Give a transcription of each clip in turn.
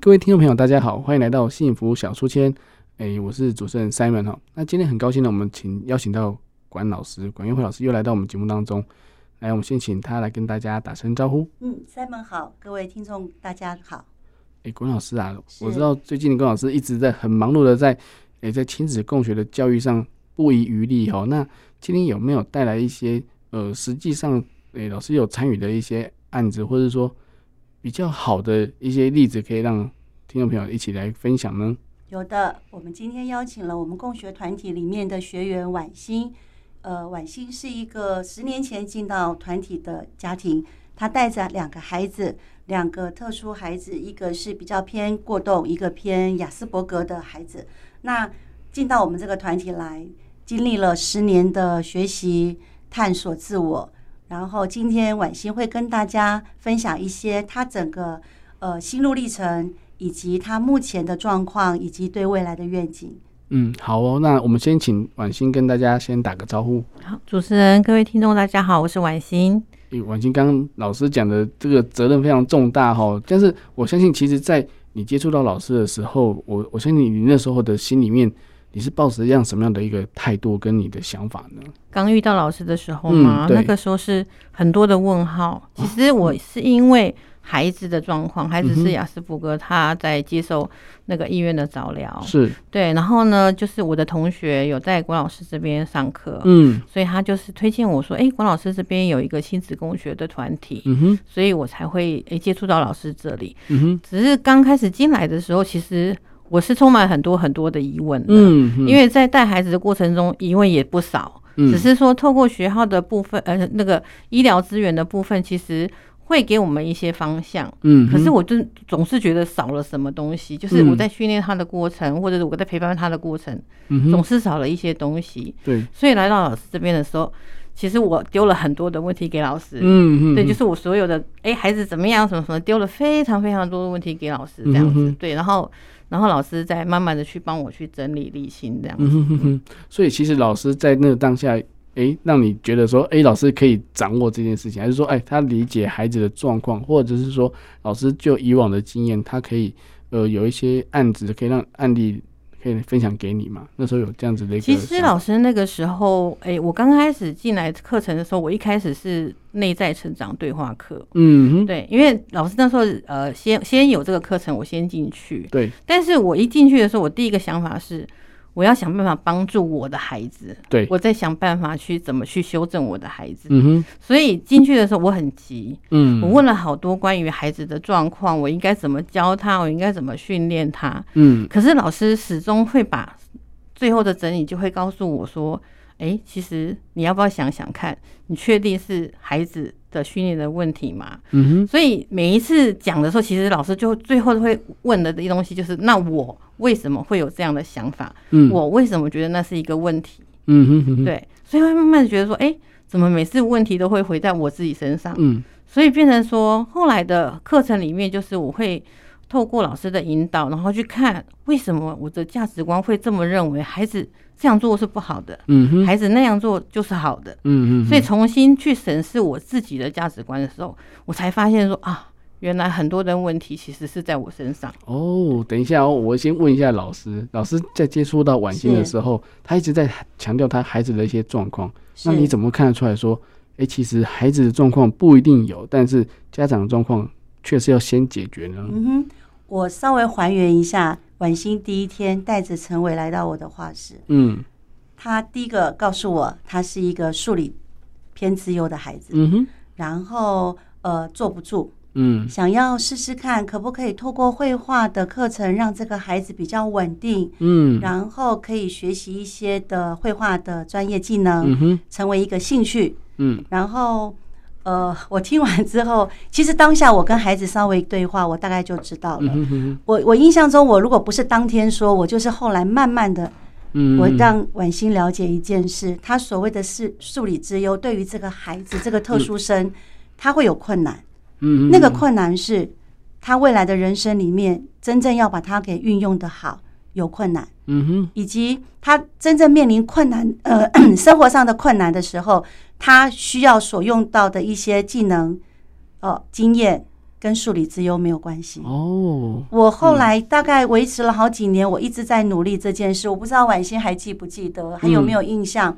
各位听众朋友，大家好，欢迎来到幸福小书签。哎，我是主持人 Simon 哈。那今天很高兴呢，我们请邀请到管老师管月惠老师又来到我们节目当中。来，我们先请他来跟大家打声招呼。嗯，Simon 好，各位听众大家好。哎，管老师啊，我知道最近管老师一直在很忙碌的在哎在亲子共学的教育上不遗余力哈。那今天有没有带来一些呃实际上哎老师有参与的一些案子，或者说？比较好的一些例子，可以让听众朋友一起来分享呢？有的，我们今天邀请了我们共学团体里面的学员婉欣。呃，婉欣是一个十年前进到团体的家庭，她带着两个孩子，两个特殊孩子，一个是比较偏过动，一个偏亚斯伯格的孩子。那进到我们这个团体来，经历了十年的学习、探索自我。然后今天婉欣会跟大家分享一些他整个呃心路历程，以及他目前的状况，以及对未来的愿景。嗯，好哦，那我们先请婉欣跟大家先打个招呼。好，主持人、各位听众，大家好，我是婉欣。诶，婉欣刚刚老师讲的这个责任非常重大哈、哦，但是我相信，其实，在你接触到老师的时候，我我相信你那时候的心里面。你是抱着一样什么样的一个态度跟你的想法呢？刚遇到老师的时候嘛，嗯、那个时候是很多的问号。其实我是因为孩子的状况，孩子是雅斯伯格，他在接受那个医院的早疗，是。对。然后呢，就是我的同学有在郭老师这边上课，嗯，所以他就是推荐我说，哎、欸，管老师这边有一个亲子共学的团体，嗯哼，所以我才会诶接触到老师这里，嗯哼。只是刚开始进来的时候，其实。我是充满很多很多的疑问嗯，因为在带孩子的过程中，疑问也不少，嗯，只是说透过学校的部分，呃，那个医疗资源的部分，其实会给我们一些方向，嗯，可是我就总是觉得少了什么东西，就是我在训练他的过程，嗯，或者是我在陪伴他的过程，嗯，总是少了一些东西，对，所以来到老师这边的时候，其实我丢了很多的问题给老师，嗯嗯，对，就是我所有的，哎，孩子怎么样，什么什么，丢了非常非常多的问题给老师，这样子，对，然后。然后老师再慢慢的去帮我去整理理清这样子，嗯哼哼哼，所以其实老师在那个当下，哎，让你觉得说，哎，老师可以掌握这件事情，还是说，哎，他理解孩子的状况，或者是说，老师就以往的经验，他可以，呃，有一些案子可以让案例。可以分享给你嘛？那时候有这样子的一个。其实老师那个时候，哎、欸，我刚开始进来课程的时候，我一开始是内在成长对话课。嗯哼，对，因为老师那时候呃，先先有这个课程，我先进去。对。但是我一进去的时候，我第一个想法是。我要想办法帮助我的孩子，对，我在想办法去怎么去修正我的孩子。嗯哼，所以进去的时候我很急，嗯，我问了好多关于孩子的状况，我应该怎么教他，我应该怎么训练他，嗯，可是老师始终会把最后的整理就会告诉我说，哎，其实你要不要想想看，你确定是孩子的训练的问题嘛？嗯哼，所以每一次讲的时候，其实老师就最后都会问的东西就是，那我。为什么会有这样的想法？嗯，我为什么觉得那是一个问题？嗯哼哼哼，对，所以会慢慢觉得说，哎，怎么每次问题都会回在我自己身上？嗯，所以变成说，后来的课程里面，就是我会透过老师的引导，然后去看为什么我的价值观会这么认为，孩子这样做是不好的，嗯哼，孩子那样做就是好的，嗯嗯，所以重新去审视我自己的价值观的时候，我才发现说啊。原来很多的问题其实是在我身上哦。等一下哦，我先问一下老师。老师在接触到婉欣的时候，他一直在强调他孩子的一些状况。那你怎么看得出来说，哎、欸，其实孩子的状况不一定有，但是家长的状况确实要先解决呢？嗯哼，我稍微还原一下，婉欣第一天带着陈伟来到我的画室。嗯，他第一个告诉我，他是一个数理偏自由的孩子。嗯哼，然后呃坐不住。嗯，想要试试看可不可以透过绘画的课程让这个孩子比较稳定，嗯，然后可以学习一些的绘画的专业技能，嗯哼，成为一个兴趣，嗯，然后。呃，我听完之后，其实当下我跟孩子稍微对话，我大概就知道了。我我印象中，我如果不是当天说，我就是后来慢慢的，我让婉欣了解一件事，他所谓的是数理之优，对于这个孩子这个特殊生，他会有困难。嗯那个困难是他未来的人生里面，真正要把它给运用的好，有困难。嗯哼以及他真正面临困难，呃，生活上的困难的时候。他需要所用到的一些技能，哦，经验跟数理之优没有关系哦。我后来大概维持了好几年，我一直在努力这件事。我不知道婉欣还记不记得，还有没有印象？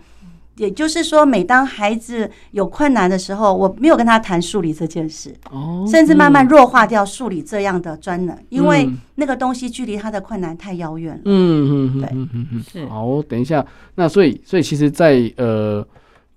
也就是说，每当孩子有困难的时候，我没有跟他谈数理这件事哦，甚至慢慢弱化掉数理这样的专能，因为那个东西距离他的困难太遥远了。嗯嗯，对，嗯嗯是。好，等一下，那所以，所以其实，在呃。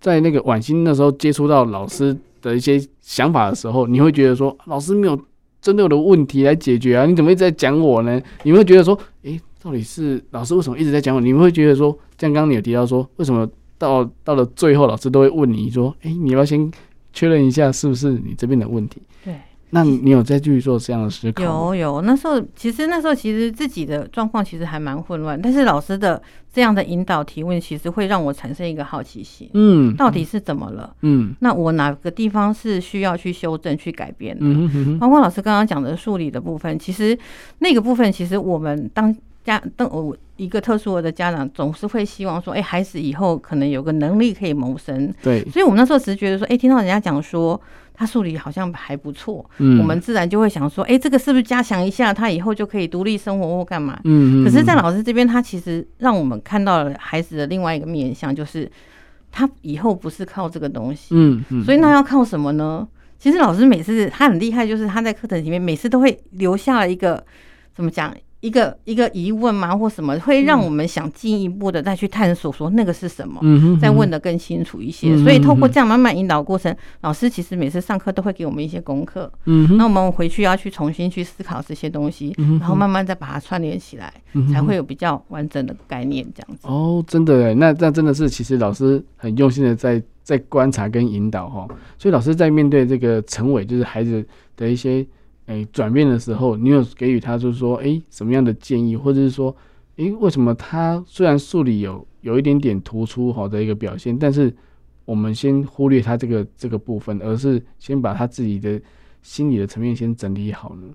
在那个婉欣那时候接触到老师的一些想法的时候，你会觉得说老师没有针对我的问题来解决啊？你怎么一直在讲我呢？你会觉得说，诶、到底是老师为什么一直在讲我？你们会觉得说，像刚刚你有提到说，为什么到到了最后，老师都会问你说，诶、你要先确认一下是不是你这边的问题？对。那你有再继续做这样的思考？有有，那时候其实那时候其实自己的状况其实还蛮混乱，但是老师的这样的引导提问，其实会让我产生一个好奇心。嗯，到底是怎么了？嗯，那我哪个地方是需要去修正、去改变的？嗯哼哼。包括老师刚刚讲的数理的部分，其实那个部分，其实我们当家当我一个特殊的家长，总是会希望说，哎，孩子以后可能有个能力可以谋生。对，所以我们那时候只是觉得说，哎，听到人家讲说。他数理好像还不错，嗯，我们自然就会想说，哎，这个是不是加强一下，他以后就可以独立生活或干嘛？嗯，可是，在老师这边，他其实让我们看到了孩子的另外一个面向，就是他以后不是靠这个东西，嗯嗯，所以那要靠什么呢？其实老师每次他很厉害，就是他在课程里面每次都会留下了一个怎么讲？一个一个疑问吗，或什么？会让我们想进一步的再去探索，说那个是什么，嗯、再问的更清楚一些。嗯、所以透过这样慢慢引导过程，嗯、老师其实每次上课都会给我们一些功课，嗯，那我们回去要去重新去思考这些东西，嗯、然后慢慢再把它串联起来，嗯、才会有比较完整的概念这样子。哦，真的哎，那那真的是其实老师很用心的在在观察跟引导哈，所以老师在面对这个成伟就是孩子的一些。诶，转变的时候，你有给予他，就是说，哎，什么样的建议，或者是说，诶，为什么他虽然数理有有一点点突出好的一个表现，但是我们先忽略他这个这个部分，而是先把他自己的心理的层面先整理好呢？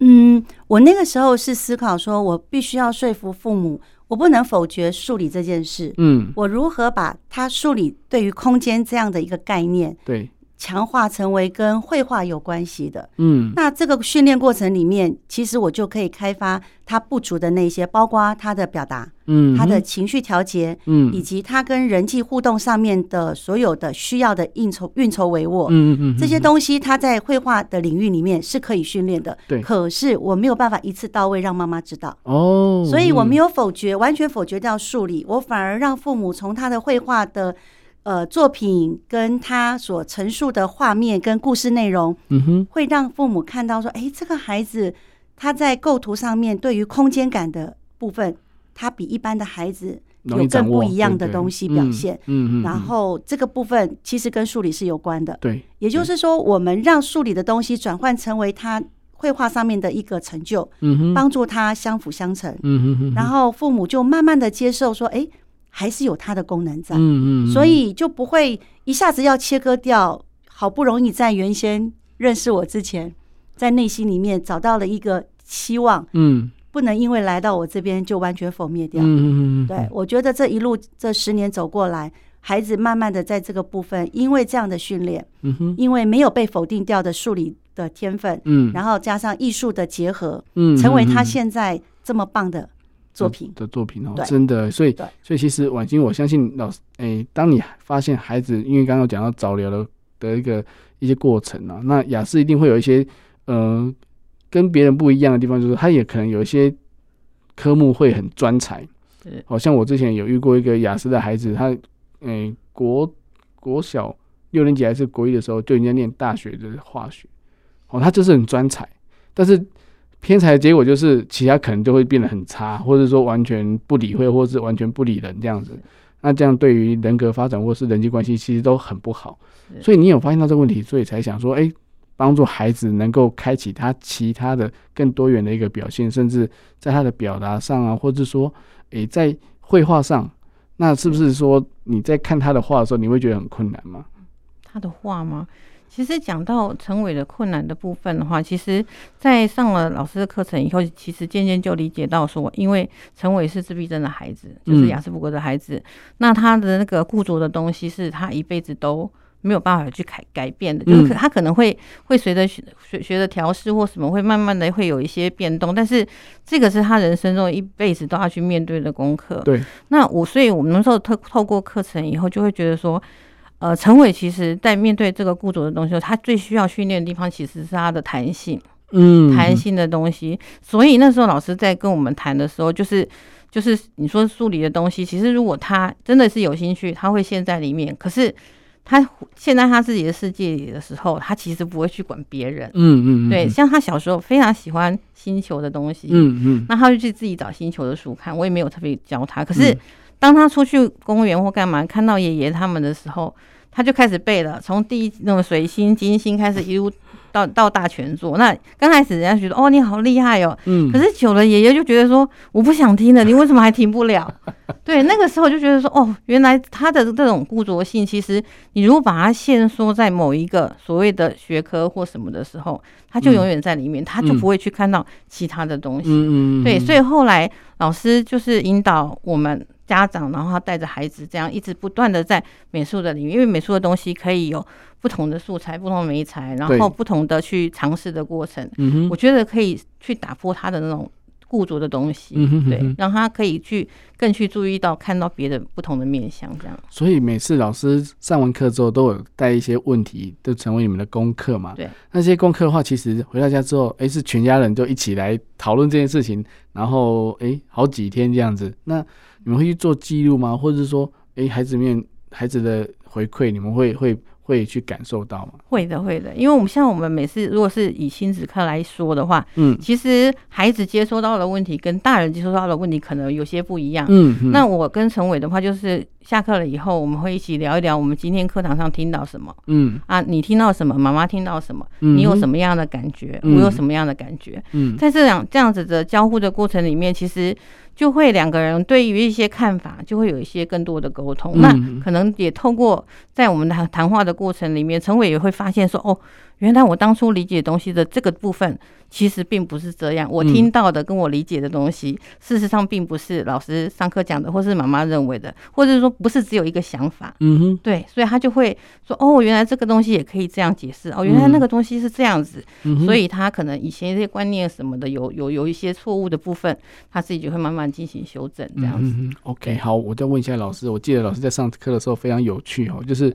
嗯，我那个时候是思考说，我必须要说服父母，我不能否决数理这件事。嗯，我如何把他数理对于空间这样的一个概念，对。强化成为跟绘画有关系的，嗯，那这个训练过程里面，其实我就可以开发他不足的那些，包括他的表达，嗯，他的情绪调节，嗯，以及他跟人际互动上面的所有的需要的应酬运筹帷幄，嗯嗯，这些东西他在绘画的领域里面是可以训练的，对。可是我没有办法一次到位让妈妈知道，哦，所以我没有否决，完全否决掉数理，我反而让父母从他的绘画的。呃，作品跟他所陈述的画面跟故事内容，嗯哼，会让父母看到说，哎，这个孩子他在构图上面对于空间感的部分，他比一般的孩子有更不一样的东西表现。嗯嗯。然后这个部分其实跟数理是有关的。对。也就是说，我们让数理的东西转换成为他绘画上面的一个成就，嗯哼，帮助他相辅相成。嗯哼。然后父母就慢慢的接受说，哎。还是有它的功能在，嗯嗯，所以就不会一下子要切割掉。好不容易在原先认识我之前，在内心里面找到了一个期望，嗯，不能因为来到我这边就完全否灭掉。嗯嗯，对，我觉得这一路这十年走过来，孩子慢慢的在这个部分，因为这样的训练，嗯哼，因为没有被否定掉的数理的天分，嗯，然后加上艺术的结合，嗯，成为他现在这么棒的。作品。的作品哦，真的，所以所以其实婉欣，我相信老师，哎，当你发现孩子，因为刚刚讲到早疗的的一个一些过程啊，那雅思一定会有一些呃跟别人不一样的地方，就是他也可能有一些科目会很专才，好像我之前有遇过一个雅思的孩子，他哎国国小六年级还是国一的时候就人家念大学的化学，哦，他就是很专才，但是偏才的结果就是其他可能就会变得很差，或者说完全不理会，或是完全不理人这样子。那这样对于人格发展或是人际关系其实都很不好。所以你有发现到这个问题，所以才想说，哎、欸，帮助孩子能够开启他其他的更多元的一个表现，甚至在他的表达上啊，或者说，哎、欸，在绘画上，那是不是说你在看他的画的时候，你会觉得很困难吗？他的画吗？其实讲到成伟的困难的部分的话，其实，在上了老师的课程以后，其实渐渐就理解到说，因为成伟是自闭症的孩子，就是雅斯伯格的孩子，嗯、那他的那个固着的东西是他一辈子都没有办法去改改变的，就是他可能会会随着学学学的调试或什么，会慢慢的会有一些变动，但是这个是他人生中一辈子都要去面对的功课。对，那我所以我们那时候透透过课程以后，就会觉得说。呃，陈伟其实在面对这个雇主的东西，他最需要训练的地方其实是他的弹性，嗯，弹性的东西。所以那时候老师在跟我们谈的时候，就是就是你说数理的东西，其实如果他真的是有兴趣，他会陷在里面。可是他陷在他自己的世界里的时候，他其实不会去管别人，嗯嗯，对。像他小时候非常喜欢星球的东西，嗯嗯，那他就去自己找星球的书看，我也没有特别教他，可是。当他出去公园或干嘛，看到爷爷他们的时候，他就开始背了，从第一那种水星、金星开始，一路到到大全座。那刚开始人家觉得哦，你好厉害哦，嗯，可是久了爷爷就觉得说，我不想听了，你为什么还停不了？对，那个时候就觉得说，哦，原来他的这种固着性，其实你如果把它限缩在某一个所谓的学科或什么的时候，他就永远在里面，他就不会去看到其他的东西。嗯嗯，对，所以后来老师就是引导我们。家长，然后他带着孩子这样一直不断的在美术的领域，因为美术的东西可以有不同的素材、不同的媒材，然后不同的去尝试的过程。我觉得可以去打破他的那种固着的东西，对，让他可以去更去注意到、看到别的不同的面向，这样。所以每次老师上完课之后，都有带一些问题，都成为你们的功课嘛？对。那些功课的话，其实回到家之后，哎，是全家人就一起来讨论这件事情，然后哎，好几天这样子。那你们会去做记录吗？或者是说，哎、欸，孩子面孩子的回馈，你们会会会去感受到吗？会的，会的。因为我们像我们每次如果是以亲子课来说的话，嗯，其实孩子接收到的问题跟大人接收到的问题可能有些不一样。嗯，嗯，那我跟陈伟的话，就是下课了以后，我们会一起聊一聊我们今天课堂上听到什么。嗯，啊，你听到什么？妈妈听到什么？你有什么样的感觉？嗯、我有什么样的感觉？嗯，在这样这样子的交互的过程里面，其实。就会两个人对于一些看法，就会有一些更多的沟通。嗯、那可能也透过在我们的谈话的过程里面，陈伟也会发现说，哦。原来我当初理解东西的这个部分，其实并不是这样。我听到的跟我理解的东西，嗯、事实上并不是老师上课讲的，或是妈妈认为的，或者是说不是只有一个想法。嗯哼，对，所以他就会说：“哦，原来这个东西也可以这样解释。哦，原来那个东西是这样子。嗯”所以他可能以前一些观念什么的有有有一些错误的部分，他自己就会慢慢进行修正，这样子。嗯、OK，好，我再问一下老师。我记得老师在上课的时候非常有趣哦，就是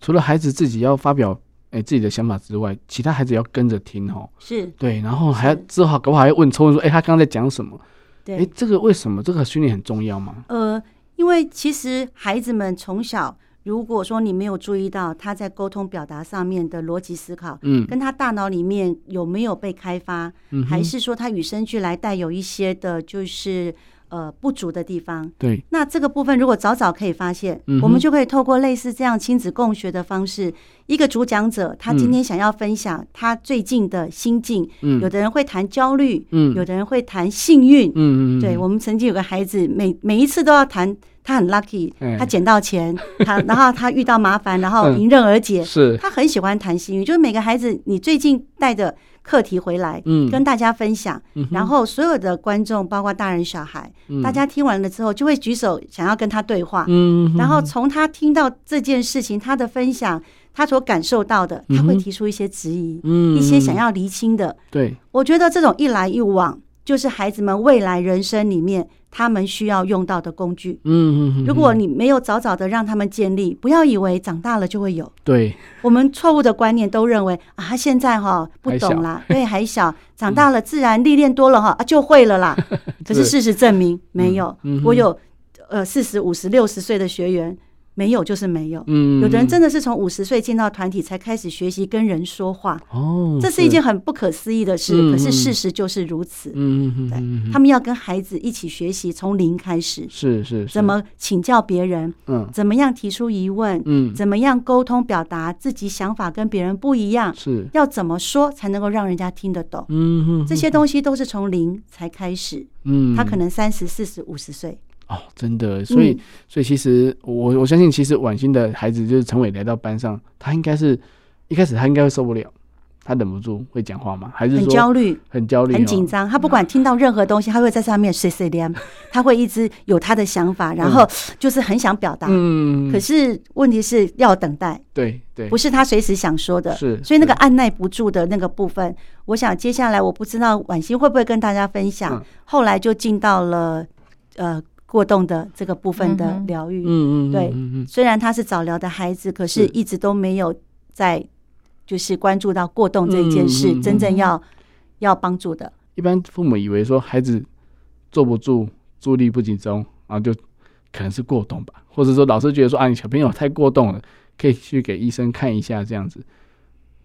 除了孩子自己要发表。哎，自己的想法之外，其他孩子要跟着听哦。是对，然后还要之后搞不好还要问抽问说，哎，他刚刚在讲什么？对，哎，这个为什么这个训练很重要吗？呃，因为其实孩子们从小，如果说你没有注意到他在沟通表达上面的逻辑思考，嗯，跟他大脑里面有没有被开发，嗯，还是说他与生俱来带有一些的，就是。呃，不足的地方。对，那这个部分如果早早可以发现，嗯、我们就可以透过类似这样亲子共学的方式，一个主讲者他今天想要分享他最近的心境。嗯，有的人会谈焦虑，嗯，有的人会谈幸运，嗯嗯，对，我们曾经有个孩子，每每一次都要谈他很 lucky，他捡到钱，他然后他遇到麻烦，然后迎刃而解。是，他很喜欢谈幸运，就是每个孩子，你最近带着。课题回来，嗯，跟大家分享，嗯，然后所有的观众，包括大人小孩，嗯，大家听完了之后，就会举手想要跟他对话，嗯，然后从他听到这件事情，他的分享，他所感受到的，他会提出一些质疑，嗯，一些想要厘清的，对，我觉得这种一来一往，就是孩子们未来人生里面。他们需要用到的工具，嗯嗯，如果你没有早早的让他们建立，不要以为长大了就会有。对，我们错误的观念都认为啊，他现在哈不懂啦，对，还小，长大了自然历练多了哈啊就会了啦。可是事实证明没有，我有呃四十五十六十岁的学员，没有就是没有。嗯，有的人真的是从五十岁进到团体才开始学习跟人说话。哦，这是一件很不可思议的事，可是事实就是如此。嗯嗯对，他们要跟孩子一起学习，从零开始。是是。怎么请教别人？嗯。怎么样提出疑问？嗯。怎么样沟通表达自己想法跟别人不一样？是。要怎么说才能够让人家听得懂？嗯哼。这些东西都是从零才开始。嗯。他可能三十、四十、五十岁。哦，真的，所以，所以其实我我相信，其实婉欣的孩子就是陈伟来到班上，他应该是一开始他应该会受不了，他忍不住会讲话吗？还是说很焦虑、很焦虑、很紧张？他不管听到任何东西，他会在上面碎碎念，他会一直有他的想法，然后就是很想表达。嗯，可是问题是要等待，对对，不是他随时想说的。是，所以那个按耐不住的那个部分，我想接下来我不知道婉欣会不会跟大家分享。后来就进到了呃。过动的这个部分的疗愈，嗯嗯，对，虽然他是早疗的孩子，可是一直都没有在就是关注到过动这一件事，真正要要帮助的。一般父母以为说孩子坐不住、注意力不集中，然后就可能是过动吧，或者说老师觉得说啊，你小朋友太过动了，可以去给医生看一下这样子。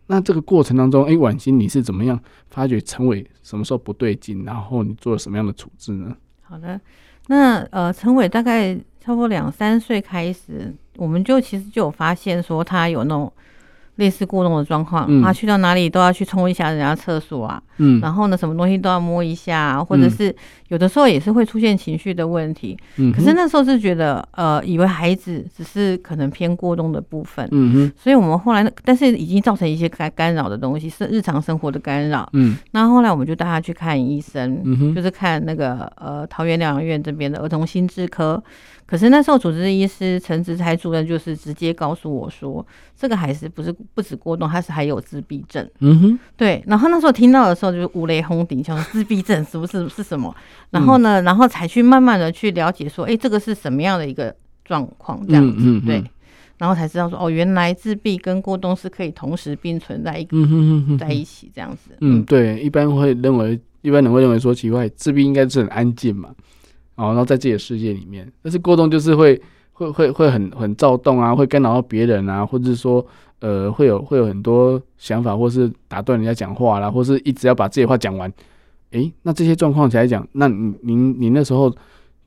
那这个过程当中，哎，婉欣你是怎么样发觉陈伟什么时候不对劲，然后你做了什么样的处置呢？好的。那呃，陈伟大概差不多两三岁开始，我们就其实就有发现说他有那种。类似过动的状况，嗯、他去到哪里都要去冲一下人家厕所啊，嗯，然后呢，什么东西都要摸一下，或者是有的时候也是会出现情绪的问题，嗯，可是那时候是觉得，呃，以为孩子只是可能偏过动的部分，嗯哼，所以我们后来，但是已经造成一些干干扰的东西，是日常生活的干扰，嗯，那后来我们就带他去看医生，嗯哼，就是看那个呃桃园疗养院这边的儿童心智科。可是那时候主治医师陈植才主任就是直接告诉我说，这个孩子不是不止过动，他是还有自闭症。嗯哼，对。然后那时候听到的时候就是五雷轰顶，想自闭症是不是是什么？然后呢，然后才去慢慢的去了解说，哎，这个是什么样的一个状况？这样子，对。然后才知道说，哦，原来自闭跟过动是可以同时并存在一个在一起这样子。嗯，对。一般会认为，一般人会认为说，奇怪，自闭应该是很安静嘛。哦，然后在自己的世界里面，但是过动就是会会会会很很躁动啊，会干扰到别人啊，或者是说呃会有会有很多想法，或是打断人家讲话啦，或是一直要把自己的话讲完。诶，那这些状况起来讲，那你您你那时候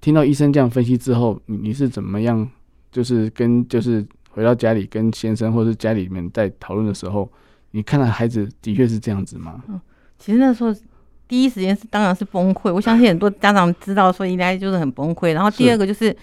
听到医生这样分析之后，你你是怎么样？就是跟就是回到家里跟先生或是家里面在讨论的时候，你看到孩子的确是这样子吗？嗯，其实那时候。第一时间是当然是崩溃，我相信很多家长知道说应该就是很崩溃。然后第二个就是，是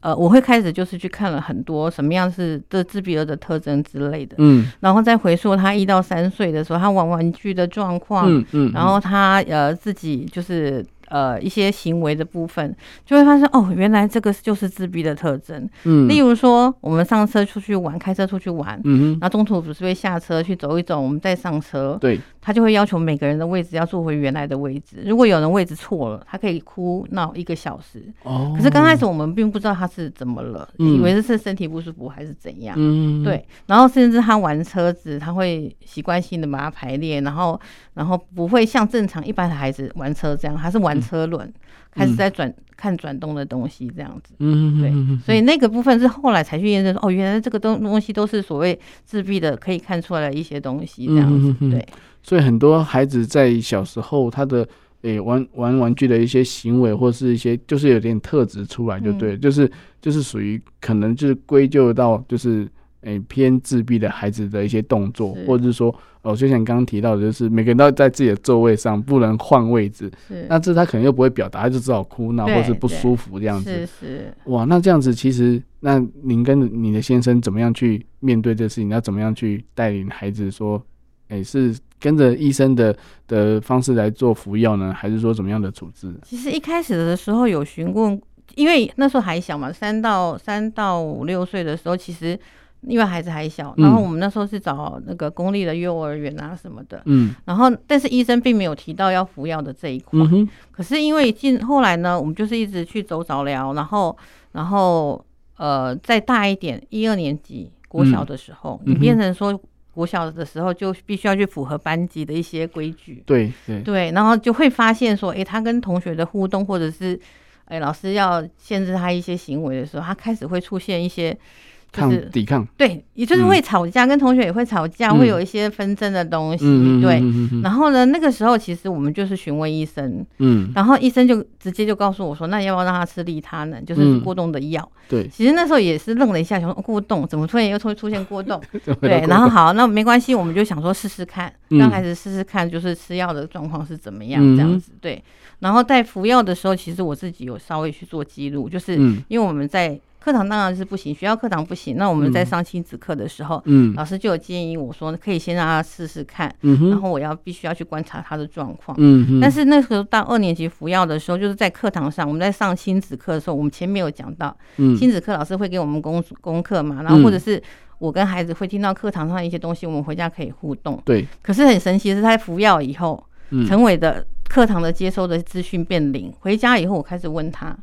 呃，我会开始就是去看了很多什么样是这自闭儿的特征之类的，嗯，然后再回溯他一到三岁的时候他玩玩具的状况，嗯嗯，然后他呃自己就是。呃，一些行为的部分，就会发现哦，原来这个就是自闭的特征。嗯，例如说，我们上车出去玩，开车出去玩，嗯哼，然后中途不是会下车去走一走，我们再上车，对，他就会要求每个人的位置要坐回原来的位置。如果有人位置错了，他可以哭闹一个小时。哦，可是刚开始我们并不知道他是怎么了，以为是身体不舒服还是怎样。嗯，对，然后甚至他玩车子，他会习惯性的把它排列，然后然后不会像正常一般的孩子玩车这样，他是玩。车轮开始在转，看转动的东西，这样子，嗯，对，所以那个部分是后来才去验证说，哦，原来这个东东西都是所谓自闭的，可以看出来的一些东西，这样子，对。所以很多孩子在小时候，他的诶玩玩玩具的一些行为，或是一些就是有点特质出来，就对，就是就是属于可能就是归咎到就是。诶、欸，偏自闭的孩子的一些动作，或者是说，哦，就像刚刚提到的，就是每个人都在自己的座位上，不能换位置。是那这他可能又不会表达，他就只好哭闹或是不舒服这样子。是是。哇，那这样子其实，那您跟你的先生怎么样去面对这事情？要怎么样去带领孩子？说，哎、欸，是跟着医生的的方式来做服药呢，还是说怎么样的处置？其实一开始的时候有询问，因为那时候还小嘛，三到三到五六岁的时候，其实。因为孩子还小，然后我们那时候是找那个公立的幼儿园啊什么的，嗯，然后但是医生并没有提到要服药的这一块，嗯、可是因为进后来呢，我们就是一直去走早疗，然后然后呃再大一点，一二年级国小的时候，嗯、你变成说国小的时候就必须要去符合班级的一些规矩，对对。对，然后就会发现说，哎，他跟同学的互动，或者是哎老师要限制他一些行为的时候，他开始会出现一些。抗抵抗，对，也就是会吵架，跟同学也会吵架，会有一些纷争的东西，对。然后呢，那个时候其实我们就是询问医生，嗯，然后医生就直接就告诉我说，那要不要让他吃利他呢，就是过动的药？对。其实那时候也是愣了一下，想说过动怎么突然又出出现过动？对。然后好，那没关系，我们就想说试试看，让孩子试试看，就是吃药的状况是怎么样这样子，对。然后在服药的时候，其实我自己有稍微去做记录，就是因为我们在。课堂当然是不行，学校课堂不行。那我们在上亲子课的时候，嗯，老师就有建议我说，可以先让他试试看，嗯，然后我要必须要去观察他的状况，嗯，但是那时候到二年级服药的时候，就是在课堂上，我们在上亲子课的时候，我们前面有讲到，嗯，亲子课老师会给我们功功课嘛，然后或者是我跟孩子会听到课堂上一些东西，我们回家可以互动，对。可是很神奇的是，他服药以后，陈伟的课堂的接收的资讯变零，回家以后我开始问他。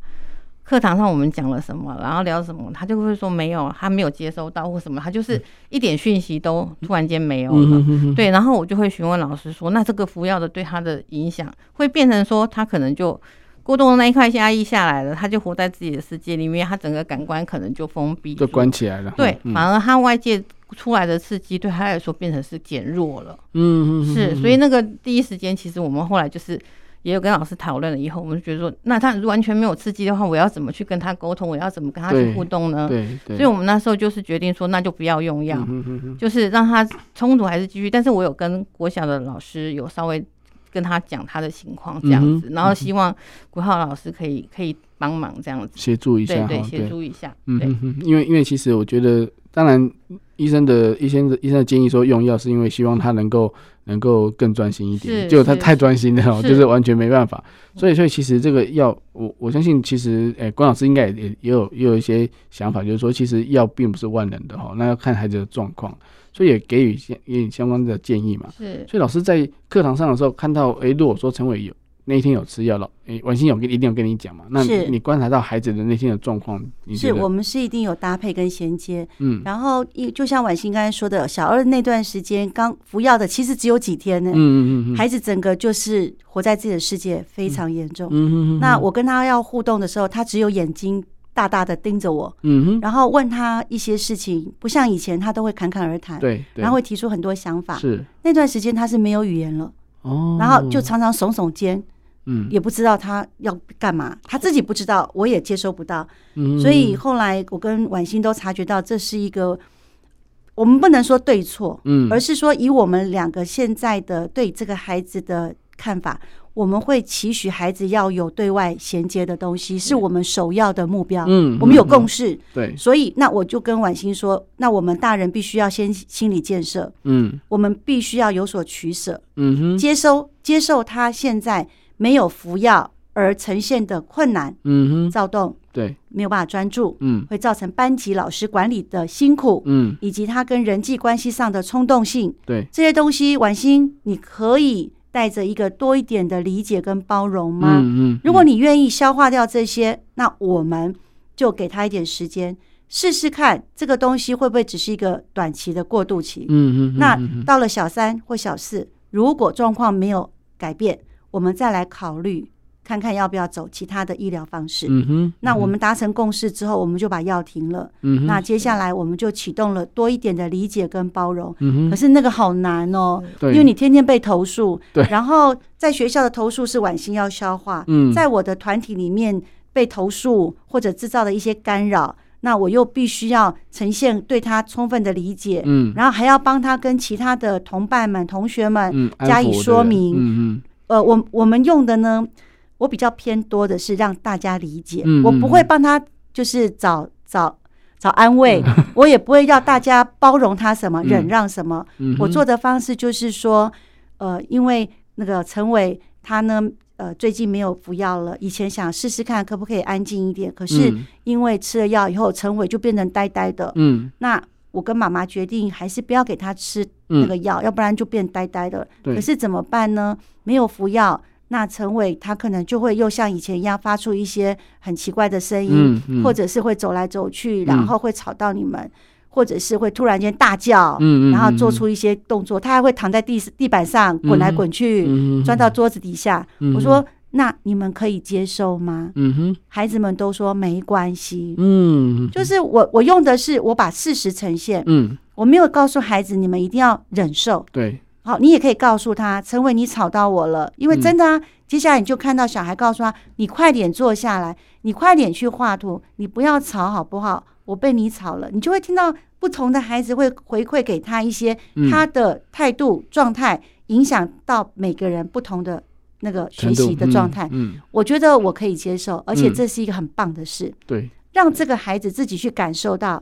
课堂上我们讲了什么，然后聊什么，他就会说没有，他没有接收到或什么，他就是一点讯息都突然间没有了。对，然后我就会询问老师说，那这个服药的对他的影响会变成说，他可能就过动的那一块压抑下来了，他就活在自己的世界里面，他整个感官可能就封闭，就关起来了。对，反而他外界出来的刺激对他来说变成是减弱了。嗯嗯，是，所以那个第一时间，其实我们后来就是。也有跟老师讨论了以后，我们就觉得说，那他完全没有刺激的话，我要怎么去跟他沟通？我要怎么跟他去互动呢？对，对，所以我们那时候就是决定说，那就不要用药，嗯、哼哼就是让他冲突还是继续。但是我有跟国小的老师有稍微跟他讲他的情况这样子，嗯、然后希望国浩老师可以可以帮忙这样子协助一下，对对，协助一下。嗯哼哼，因为因为其实我觉得，当然医生的医生的医生的建议说用药，是因为希望他能够。能够更专心一点，结果他太专心了，喔，就是完全没办法。所以，所以其实这个药，我我相信，其实，诶、欸，关老师应该也也有也有一些想法，就是说，其实药并不是万能的哈，喔，那要看孩子的状况，所以也给予相给予相关的建议嘛。是。所以老师在课堂上的时候看到，诶、欸，如果说陈伟有。那一天有吃药了，诶、欸，婉欣有跟一定有跟你讲嘛？那你观察到孩子的那天的状况，是我们是一定有搭配跟衔接，嗯，然后一就像婉欣刚才说的，小二那段时间刚服药的，其实只有几天呢，嗯嗯嗯，孩子整个就是活在自己的世界，非常严重，嗯嗯嗯。那我跟他要互动的时候，他只有眼睛大大的盯着我，嗯哼，然后问他一些事情，不像以前他都会侃侃而谈，对，然后会提出很多想法，是。那段时间他是没有语言了，哦，然后就常常耸耸肩。嗯，也不知道他要干嘛，他自己不知道，我也接收不到。嗯，所以后来我跟婉欣都察觉到，这是一个我们不能说对错，嗯，而是说以我们两个现在的对这个孩子的看法，我们会期许孩子要有对外衔接的东西，是我们首要的目标。嗯，我们有共识。对，所以那我就跟婉欣说，那我们大人必须要先心理建设。嗯，我们必须要有所取舍。嗯哼，接收接受他现在。没有服药而呈现的困难，嗯哼，躁动，对，没有办法专注，嗯，会造成班级老师管理的辛苦，嗯，以及他跟人际关系上的冲动性，对，这些东西，婉欣，你可以带着一个多一点的理解跟包容吗？嗯嗯，如果你愿意消化掉这些，那我们就给他一点时间，试试看这个东西会不会只是一个短期的过渡期，嗯嗯，那到了小三或小四，如果状况没有改变。我们再来考虑，看看要不要走其他的医疗方式。嗯哼。那我们达成共识之后，我们就把药停了。嗯哼。那接下来我们就启动了多一点的理解跟包容。嗯哼。可是那个好难哦，对，因为你天天被投诉。对。然后在学校的投诉是婉欣要消化。嗯。在我的团体里面被投诉或者制造的一些干扰，那我又必须要呈现对他充分的理解。嗯。然后还要帮他跟其他的同伴们、同学们加以说明。嗯嗯。呃，我我们用的呢，我比较偏多的是让大家理解，嗯、我不会帮他就是找找找安慰，嗯、我也不会要大家包容他什么，嗯、忍让什么。嗯、我做的方式就是说，呃，因为那个陈伟他呢，呃，最近没有服药了，以前想试试看可不可以安静一点，可是因为吃了药以后，陈伟就变成呆呆的。嗯，那我跟妈妈决定还是不要给他吃那个药，嗯、要不然就变呆呆的。可是怎么办呢？没有服药，那陈伟他可能就会又像以前一样发出一些很奇怪的声音，嗯嗯、或者是会走来走去，然后会吵到你们，嗯、或者是会突然间大叫，嗯、然后做出一些动作。嗯、他还会躺在地地板上滚来滚去，钻、嗯、到桌子底下。嗯、我说那你们可以接受吗？嗯哼，孩子们都说没关系。嗯，就是我我用的是我把事实呈现。嗯，我没有告诉孩子你们一定要忍受。对，好，你也可以告诉他，陈伟，你吵到我了，因为真的啊。嗯、接下来你就看到小孩告诉他，你快点坐下来，你快点去画图，你不要吵好不好？我被你吵了，你就会听到不同的孩子会回馈给他一些他的态度状态，影响到每个人不同的。那个学习的状态，嗯，嗯，我觉得我可以接受，而且这是一个很棒的事。对，让这个孩子自己去感受到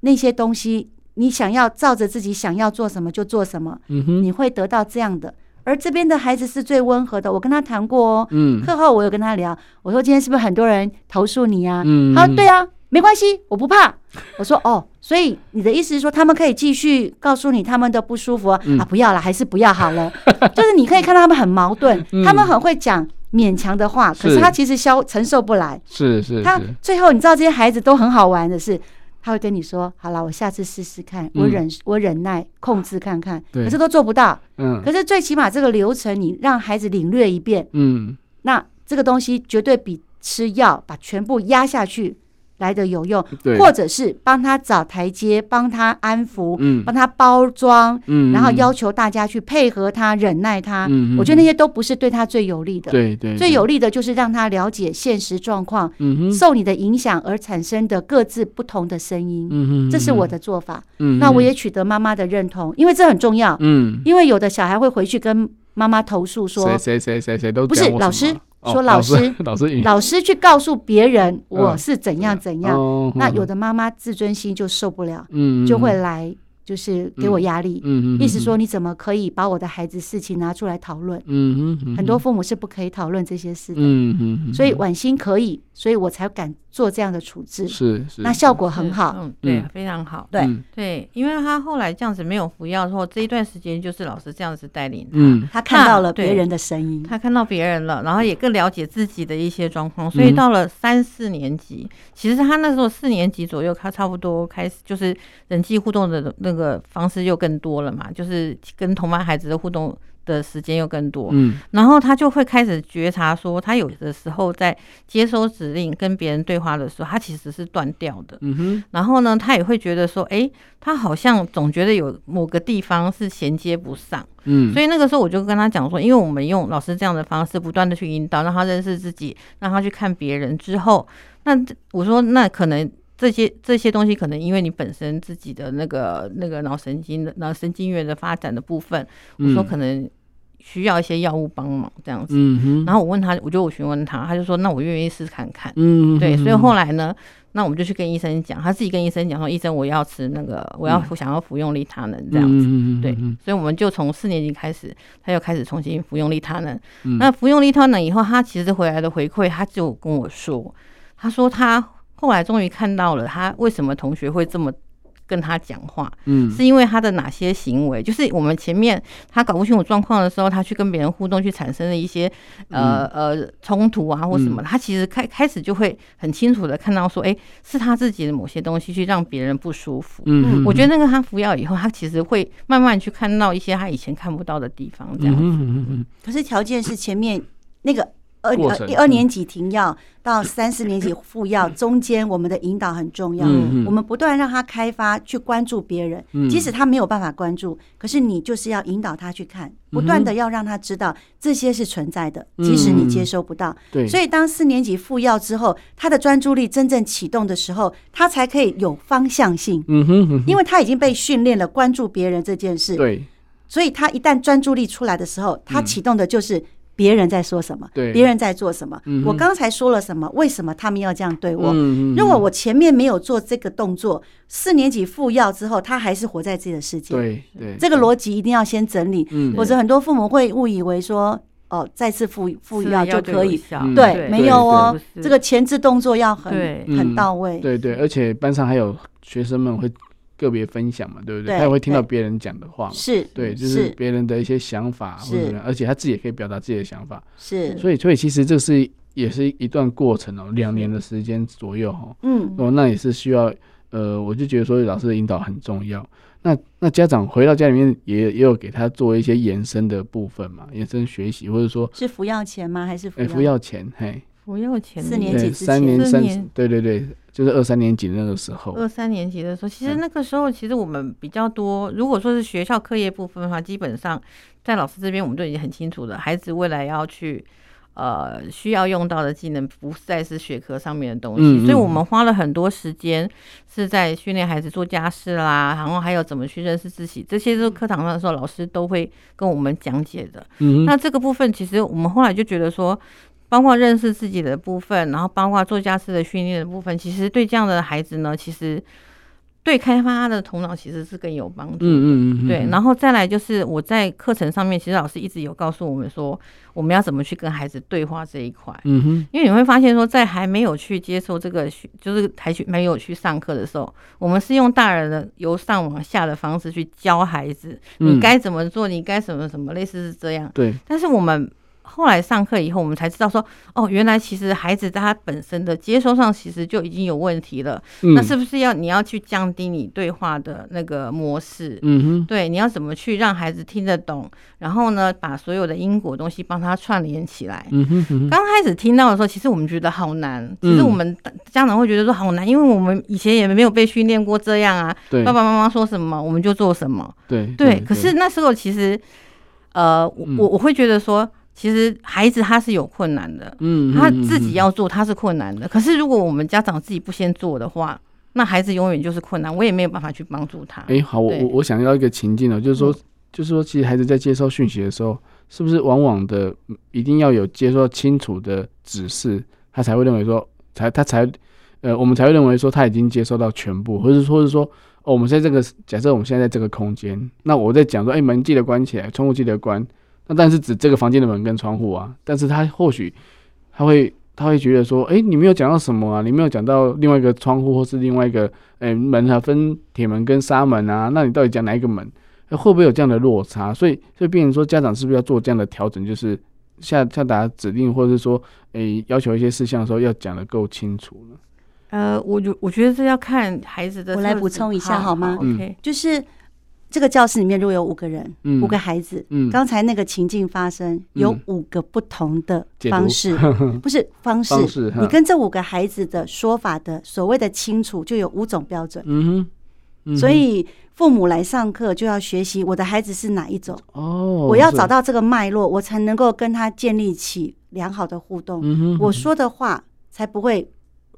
那些东西，你想要照着自己想要做什么就做什么，嗯哼，你会得到这样的。而这边的孩子是最温和的，我跟他谈过哦，嗯，课后我有跟他聊，我说今天是不是很多人投诉你啊？嗯，他说对啊。没关系，我不怕。我说哦，所以你的意思是说，他们可以继续告诉你他们的不舒服啊？嗯、啊不要了，还是不要好了。就是你可以看到他们很矛盾，嗯、他们很会讲勉强的话，可是他其实消承受不来。是是，是，他最后你知道这些孩子都很好玩的是，他会跟你说：“好了，我下次试试看，我忍、嗯、我忍耐控制看看。”可是都做不到。嗯。可是最起码这个流程你让孩子领略一遍。嗯。那这个东西绝对比吃药把全部压下去来的有用，或者是帮他找台阶，帮他安抚，嗯，帮他包装，嗯，然后要求大家去配合他，忍耐他，嗯，我觉得那些都不是对他最有利的，对对，最有利的就是让他了解现实状况，嗯，受你的影响而产生的各自不同的声音，嗯，这是我的做法，嗯，那我也取得妈妈的认同，因为这很重要，嗯，因为有的小孩会回去跟妈妈投诉说，谁谁谁谁都不是老师。说老师，老师，老师去告诉别人我是怎样怎样，那有的妈妈自尊心就受不了，就会来。就是给我压力，嗯嗯，意思说你怎么可以把我的孩子事情拿出来讨论？嗯嗯，很多父母是不可以讨论这些事的，嗯嗯，所以婉欣可以，所以我才敢做这样的处置，是是，那效果很好，嗯，对，非常好，对对，因为他后来这样子没有服药之后，这一段时间就是老师这样子带领他，嗯，他看到了别人的声音，他看到别人了，然后也更了解自己的一些状况，所以到了三四年级，其实他那时候四年级左右，他差不多开始就是人际互动的那。这个方式又更多了嘛，就是跟同班孩子的互动的时间又更多，嗯，然后他就会开始觉察说，他有的时候在接收指令跟别人对话的时候，他其实是断掉的，嗯哼，然后呢，他也会觉得说，哎，他好像总觉得有某个地方是衔接不上，嗯，所以那个时候我就跟他讲说，因为我们用老师这样的方式不断的去引导，让他认识自己，让他去看别人。之后，那我说那可能。这些这些东西可能因为你本身自己的那个那个脑神经的脑神经元的发展的部分，我说可能需要一些药物帮忙这样子。然后我问他，我就我询问他，他就说那我愿意试试看看。嗯，对，所以后来呢，那我们就去跟医生讲，他自己跟医生讲说，医生我要吃那个，我要想要服用利他能这样子。对，所以我们就从四年级开始，他又开始重新服用利他能。那服用利他能以后，他其实回来的回馈，他就跟我说，他说他。后来终于看到了他为什么同学会这么跟他讲话，嗯，是因为他的哪些行为？就是我们前面他搞不清楚状况的时候，他去跟别人互动，去产生了一些呃呃冲突啊或什么，他其实开开始就会很清楚的看到说，哎，是他自己的某些东西去让别人不舒服。嗯，我觉得那个他服药以后，他其实会慢慢去看到一些他以前看不到的地方，这样子。嗯嗯。可是条件是前面那个。二二二年级停药到三四年级复药，中间我们的引导很重要。我们不断让他开发去关注别人，即使他没有办法关注，可是你就是要引导他去看，不断的要让他知道这些是存在的，即使你接收不到。所以当四年级复药之后，他的专注力真正启动的时候，他才可以有方向性。因为他已经被训练了关注别人这件事。对，所以他一旦专注力出来的时候，他启动的就是。别人在说什么？对，别人在做什么？我刚才说了什么？为什么他们要这样对我？如果我前面没有做这个动作，四年级复药之后，他还是活在自己的世界。对对，这个逻辑一定要先整理，否则很多父母会误以为说，哦，再次复复药就可以。对，没有哦，这个前置动作要很很到位。对对，而且班上还有学生们会。个别分享嘛，对不对？他也会听到别人讲的话嘛，是对，就是别人的一些想法或者怎么样，而且他自己也可以表达自己的想法，是。所以，所以其实这是也是一段过程哦，两年的时间左右哈。嗯，哦，那也是需要呃，我就觉得说老师的引导很重要。那那家长回到家里面也也有给他做一些延伸的部分嘛，延伸学习，或者说是服药前吗？还是服药？欸、服药前？嘿，服药前四年级三年三对对对，就是二三年级那个时候。二三年级的时候，其实那个时候其实我们比较多，如果说是学校课业部分的话，基本上在老师这边我们都已经很清楚了，孩子未来要去。呃，需要用到的技能不再是学科上面的东西，嗯嗯，所以我们花了很多时间是在训练孩子做家事啦，然后还有怎么去认识自己，这些都课堂上的时候老师都会跟我们讲解的。嗯，那这个部分其实我们后来就觉得说，包括认识自己的部分，然后包括做家事的训练的部分，其实对这样的孩子呢，其实。对开发他的头脑其实是更有帮助的。嗯嗯嗯。对，然后再来就是我在课程上面，其实老师一直有告诉我们说，我们要怎么去跟孩子对话这一块。嗯哼。因为你会发现说，在还没有去接受这个学，就是还去没有去上课的时候，我们是用大人的由上往下的方式去教孩子，你该怎么做，你该什么什么，类似是这样。对。但是我们。后来上课以后，我们才知道说，哦，原来其实孩子他本身的接收上其实就已经有问题了。嗯、那是不是要你要去降低你对话的那个模式？嗯哼，对，你要怎么去让孩子听得懂？然后呢，把所有的因果东西帮他串联起来。嗯哼，嗯哼，刚开始听到的时候，其实我们觉得好难。其实我们家长会觉得说好难，因为我们以前也没有被训练过这样啊。对，爸爸妈妈说什么我们就做什么。对对，对，可是那时候其实，呃，我我我会觉得说。其实孩子他是有困难的，嗯，他自己要做他是困难的。可是如果我们家长自己不先做的话，那孩子永远就是困难，我也没有办法去帮助他。哎，好，我我我想要一个情境哦，就是说，就是说，其实孩子在接收讯息的时候，是不是往往的一定要有接受清楚的指示，他才会认为说，才他才，呃，我们才会认为说他已经接收到全部，或者说是说，哦，我们在这个假设我们现在在这个空间，那我在讲说，哎，门记得关起来，窗户记得关。那但是指这个房间的门跟窗户啊，但是他或许他会他会觉得说，哎、欸，你没有讲到什么啊？你没有讲到另外一个窗户或是另外一个，哎、欸，门啊，分铁门跟纱门啊？那你到底讲哪一个门？会不会有这样的落差？所以，所以变成说，家长是不是要做这样的调整？就是下下达指令，或者是说，哎、欸，要求一些事项的时候，要讲的够清楚呢？呃，我就我觉得这要看孩子的。我来补充一下好吗？好，OK，就是。这个教室里面如果有五个人，嗯、五个孩子，嗯、刚才那个情境发生，有五个不同的方式，嗯、不是方式。方式你跟这五个孩子的说法的所谓的清楚，就有五种标准。嗯嗯、所以父母来上课就要学习我的孩子是哪一种。哦，我要找到这个脉络，我才能够跟他建立起良好的互动。嗯、我说的话才不会。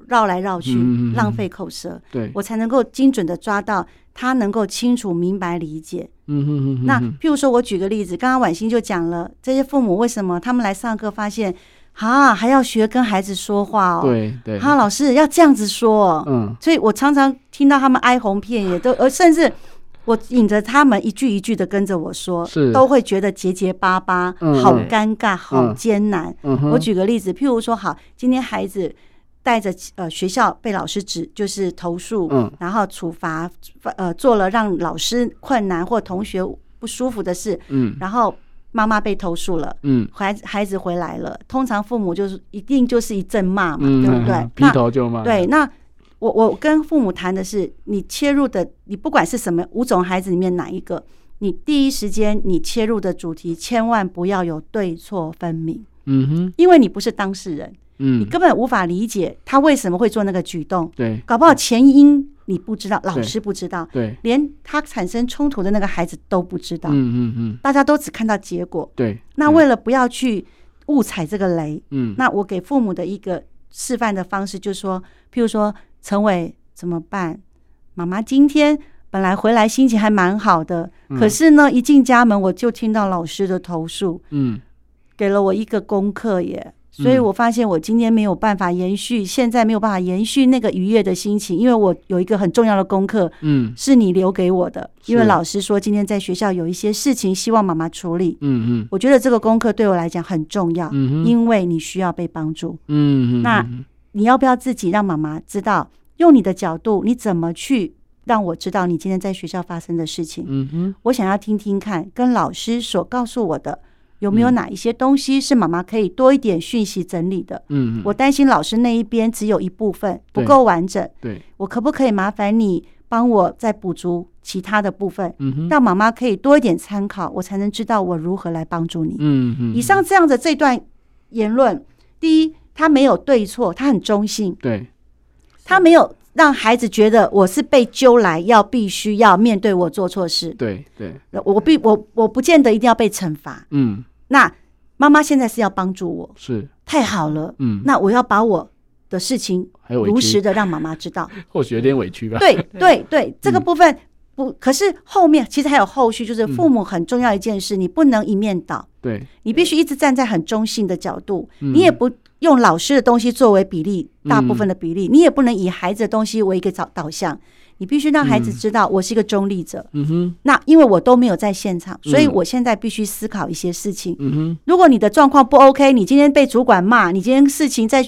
绕来绕去，浪费口舌，对，我才能够精准的抓到他能够清楚明白理解。嗯哼哼。那譬如说，我举个例子，刚刚婉欣就讲了，这些父母为什么他们来上课发现，啊，还要学跟孩子说话哦？对对。哈，老师要这样子说。嗯。所以我常常听到他们哀鸿遍野，都呃，甚至我引着他们一句一句的跟着我说，是都会觉得结结巴巴，好尴尬，好艰难。我举个例子，譬如说，好，今天孩子。带着呃学校被老师指就是投诉，嗯，然后处罚，呃做了让老师困难或同学不舒服的事，嗯，然后妈妈被投诉了，嗯，孩子孩子回来了，通常父母就是一定就是一阵骂嘛，嗯、对不对？劈头就骂。对，那我我跟父母谈的是，你切入的，你不管是什么五种孩子里面哪一个，你第一时间你切入的主题千万不要有对错分明，嗯哼，因为你不是当事人。嗯，你根本无法理解他为什么会做那个举动。对，搞不好前因你不知道，老师不知道，对，连他产生冲突的那个孩子都不知道。嗯嗯嗯，大家都只看到结果。对，那为了不要去误踩这个雷，嗯，那我给父母的一个示范的方式就是说，譬如说陈伟怎么办？妈妈今天本来回来心情还蛮好的，可是呢，一进家门我就听到老师的投诉，嗯，给了我一个功课耶。所以我发现我今天没有办法延续，现在没有办法延续那个愉悦的心情，因为我有一个很重要的功课，嗯，是你留给我的。因为老师说今天在学校有一些事情，希望妈妈处理。嗯嗯，我觉得这个功课对我来讲很重要，嗯因为你需要被帮助。嗯嗯，那你要不要自己让妈妈知道，用你的角度，你怎么去让我知道你今天在学校发生的事情？嗯哼，我想要听听看，跟老师所告诉我的。有没有哪一些东西是妈妈可以多一点讯息整理的？嗯，我担心老师那一边只有一部分不够完整。对，我可不可以麻烦你帮我再补足其他的部分，嗯哼，让妈妈可以多一点参考，我才能知道我如何来帮助你。嗯嗯，以上这样的这段言论，第一，他没有对错，他很中性，对，他没有让孩子觉得我是被揪来要必须要面对我做错事，对对，我必我我不见得一定要被惩罚，嗯，那妈妈现在是要帮助我，是。太好了，嗯，那我要把我的事情如实的让妈妈知道，或许有点委屈吧，对 对对，这个部分。不，可是后面其实还有后续，就是父母很重要一件事，嗯、你不能一面倒，对，你必须一直站在很中性的角度，嗯、你也不用老师的东西作为比例，大部分的比例，嗯、你也不能以孩子的东西为一个导导向，你必须让孩子知道我是一个中立者。嗯哼，那因为我都没有在现场，所以我现在必须思考一些事情。嗯哼，如果你的状况不 OK，你今天被主管骂，你今天事情在。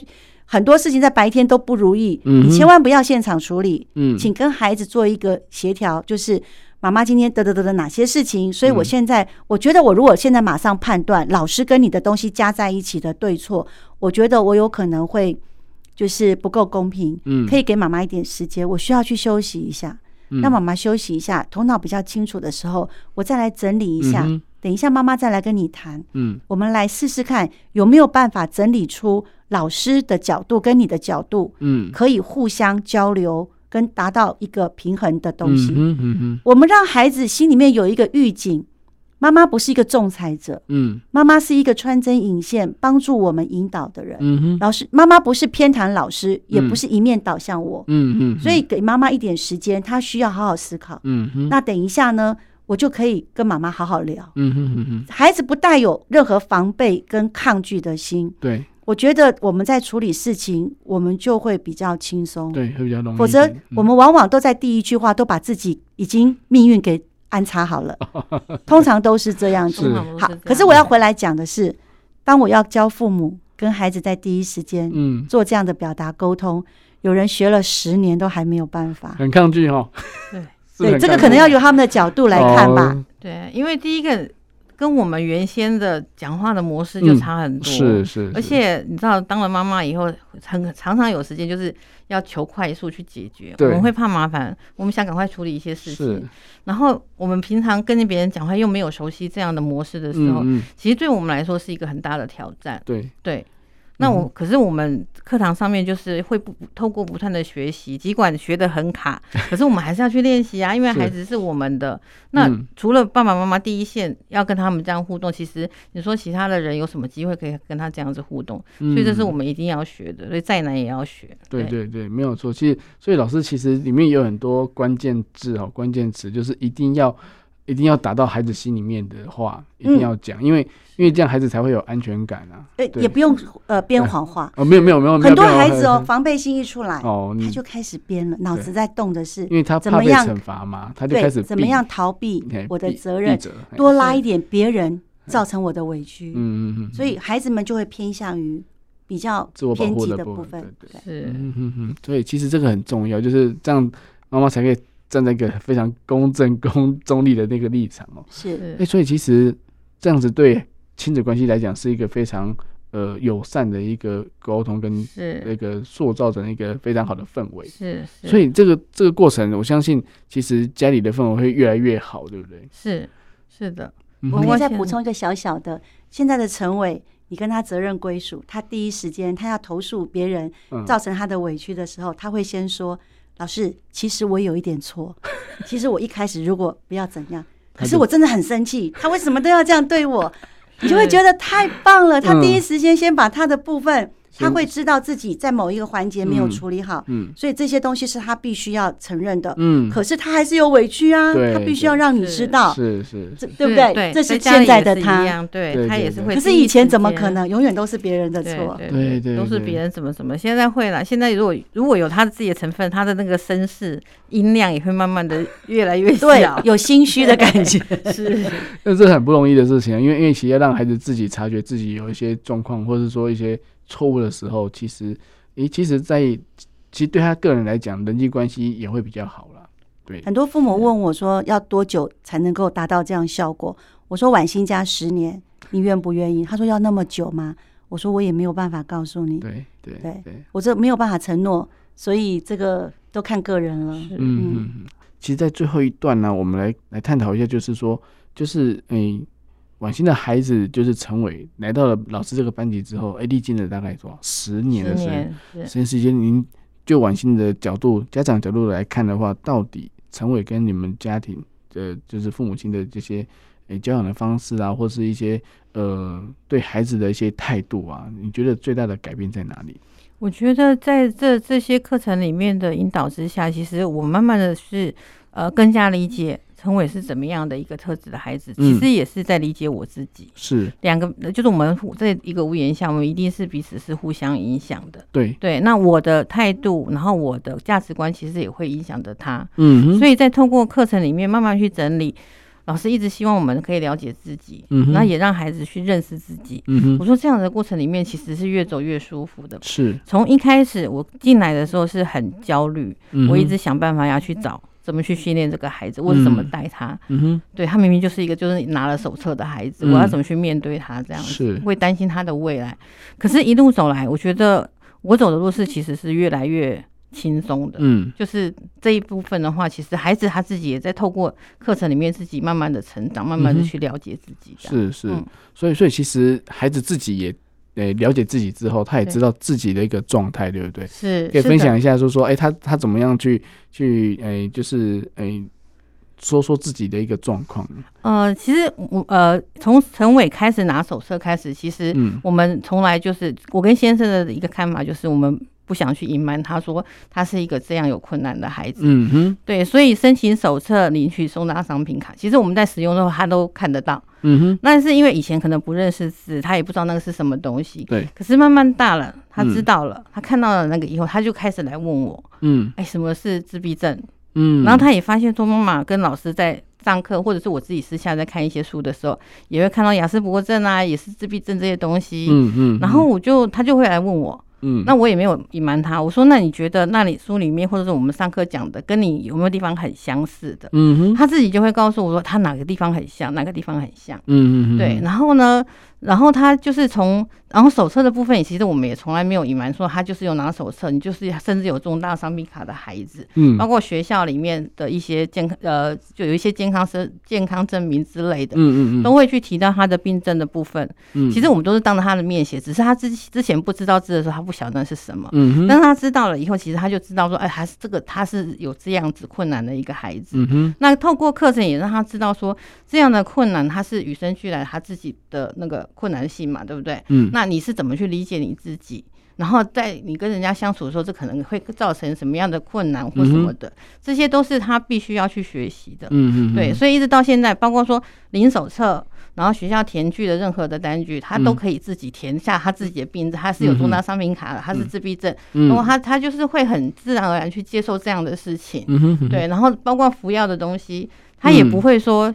很多事情在白天都不如意，你千万不要现场处理。嗯，请跟孩子做一个协调，就是妈妈今天得得得的哪些事情，所以我现在我觉得我如果现在马上判断老师跟你的东西加在一起的对错，我觉得我有可能会就是不够公平。嗯，可以给妈妈一点时间，我需要去休息一下，让妈妈休息一下，头脑比较清楚的时候，我再来整理一下。等一下妈妈再来跟你谈。嗯，我们来试试看有没有办法整理出。老师的角度跟你的角度，嗯，可以互相交流，跟达到一个平衡的东西。嗯嗯嗯，我们让孩子心里面有一个预警，妈妈不是一个仲裁者，嗯，妈妈是一个穿针引线，帮助我们引导的人。嗯哼，老师，妈妈不是偏袒老师，也不是一面倒向我。嗯嗯，所以给妈妈一点时间，她需要好好思考。嗯哼，那等一下呢，我就可以跟妈妈好好聊。嗯哼嗯哼，孩子不带有任何防备跟抗拒的心。对。我觉得我们在处理事情，我们就会比较轻松，对，会比较容易。否则，我们往往都在第一句话都把自己已经命运给安插好了，通常都是这样子。好，可是我要回来讲的是，当我要教父母跟孩子在第一时间，嗯，做这样的表达沟通，有人学了十年都还没有办法，很抗拒哦。对，对，这个可能要由他们的角度来看吧。对，因为第一个。跟我们原先的讲话的模式就差很多，是是。而且你知道，当了妈妈以后，很常常有时间就是要求快速去解决，我们会怕麻烦，我们想赶快处理一些事情。然后我们平常跟别人讲话又没有熟悉这样的模式的时候，其实对我们来说是一个很大的挑战。对对。那我可是我们课堂上面就是会不透过不断的学习，尽管学的很卡，可是我们还是要去练习啊，因为孩子是我们的。那除了爸爸妈妈第一线要跟他们这样互动，其实你说其他的人有什么机会可以跟他这样子互动？所以这是我们一定要学的，所以再难也要学。对对对，没有错。其实所以老师其实里面有很多关键字哦，关键词就是一定要。一定要打到孩子心里面的话，一定要讲，因为因为这样孩子才会有安全感啊。对，也不用呃编谎话。哦，没有没有没有，很多孩子哦，防备心一出来，哦，他就开始编了，脑子在动的是，因为他怕被惩罚嘛，他就开始怎么样逃避我的责任，多拉一点别人造成我的委屈。嗯嗯嗯。所以孩子们就会偏向于比较偏激的部分。是。嗯嗯嗯。所以其实这个很重要，就是这样妈妈才可以。站在一个非常公正、公中立的那个立场哦，是，哎、欸，所以其实这样子对亲子关系来讲是一个非常呃友善的一个沟通跟那个塑造成一个非常好的氛围，是，所以这个这个过程，我相信其实家里的氛围会越来越好，对不对？是，是的。我可以再补充一个小小的，现在的陈伟，你跟他责任归属，他第一时间他要投诉别人造成他的委屈的时候，他会先说。老师，其实我有一点错。其实我一开始如果不要怎样，可是我真的很生气，他为什么都要这样对我？你就会觉得太棒了。他第一时间先把他的部分。他会知道自己在某一个环节没有处理好，嗯，所以这些东西是他必须要承认的，嗯，可是他还是有委屈啊，他必须要让你知道，是是，对不对？这是现在的他，对他也是会。可是以前怎么可能？永远都是别人的错，对对，都是别人怎么怎么。现在会了，现在如果如果有他自己的成分，他的那个声势音量也会慢慢的越来越小，有心虚的感觉，是。那这是很不容易的事情，因为因为其实要让孩子自己察觉自己有一些状况，或者说一些。错误的时候，其实，诶，其实在，在其实对他个人来讲，人际关系也会比较好了。对，很多父母问我说，要多久才能够达到这样效果？我说，晚星加十年，你愿不愿意？他说要那么久吗？我说我也没有办法告诉你。对对对，对，我这没有办法承诺，所以这个都看个人了。嗯嗯。其实，在最后一段呢，我们来来探讨一下，就是说，就是诶。欸婉欣的孩子就是陈伟，来到了老师这个班级之后，哎，历经了大概多少十年的时间？时间时间，您就婉欣的角度、家长角度来看的话，到底陈伟跟你们家庭的，就是父母亲的这些诶教养的方式啊，或是一些呃对孩子的一些态度啊，你觉得最大的改变在哪里？我觉得在这这些课程里面的引导之下，其实我慢慢的是呃更加理解。陈伟是怎么样的一个特质的孩子？其实也是在理解我自己。是两个，就是我们在一个屋檐下，我们一定是彼此是互相影响的。对对，那我的态度，然后我的价值观，其实也会影响着他。嗯，所以在通过课程里面慢慢去整理，老师一直希望我们可以了解自己，嗯，那也让孩子去认识自己。嗯，我说这样的过程里面，其实是越走越舒服的。是从一开始我进来的时候是很焦虑，我一直想办法要去找。怎么去训练这个孩子？我是怎么带他？嗯哼，对，他明明就是一个就是拿了手册的孩子，嗯，我要怎么去面对他？这样子是会担心他的未来。可是，一路走来，我觉得我走的路是其实是越来越轻松的。嗯，就是这一部分的话，其实孩子他自己也在透过课程里面自己慢慢的成长，慢慢的去了解自己。是是，所以所以其实孩子自己也。诶，了解自己之后，他也知道自己的一个状态，对不对？是，可以分享一下，说说，哎，他他怎么样去去，哎，就是哎，说说自己的一个状况。呃，其实我呃，从陈伟开始拿手册开始，其实我们从来就是我跟先生的一个看法，就是我们。不想去隐瞒，他说他是一个这样有困难的孩子。嗯哼，对，所以申请手册、领取收纳商品卡，其实我们在使用的时候，他都看得到。嗯哼，那是因为以前可能不认识字，他也不知道那个是什么东西。对，可是慢慢大了，他知道了，嗯、他看到了那个以后，他就开始来问我，嗯，哎，什么是自闭症？嗯，然后他也发现说，妈妈跟老师在上课，或者是我自己私下在看一些书的时候，也会看到雅思伯格症啊，也是自闭症这些东西。嗯嗯，然后我就他就会来问我。嗯，那我也没有隐瞒他。我说，那你觉得那里书里面或者是我们上课讲的，跟你有没有地方很相似的？嗯哼，他自己就会告诉我说，他哪个地方很像，哪个地方很像。嗯嗯，对。然后呢，然后他就是从，然后手册的部分，其实我们也从来没有隐瞒说他就是有拿手册，你就是甚至有重大伤病卡的孩子，嗯，包括学校里面的一些健康，呃，就有一些健康生健康证明之类的，嗯嗯嗯都会去提到他的病症的部分。嗯，其实我们都是当着他的面写，只是他之之前不知道字的时候，他不晓得那是什么。嗯哼，但他知道了以后，其实他就知道说，哎，还是这个他是有这样子困难的一个孩子。嗯哼，那透过课程也让他知道说，这样的困难他是与生俱来，他自己的那个困难性嘛，对不对？嗯，那你是怎么去理解你自己？然后在你跟人家相处的时候，这可能会造成什么样的困难或什么的，这些都是他必须要去学习的。嗯嗯，对，所以一直到现在，包括说零手册。然后学校填具的任何的单据，他都可以自己填下他自己的病症，他是有重大伤病卡的，他是自闭症，然后他他就是会很自然而然去接受这样的事情，嗯对。然后包括服药的东西，他也不会说，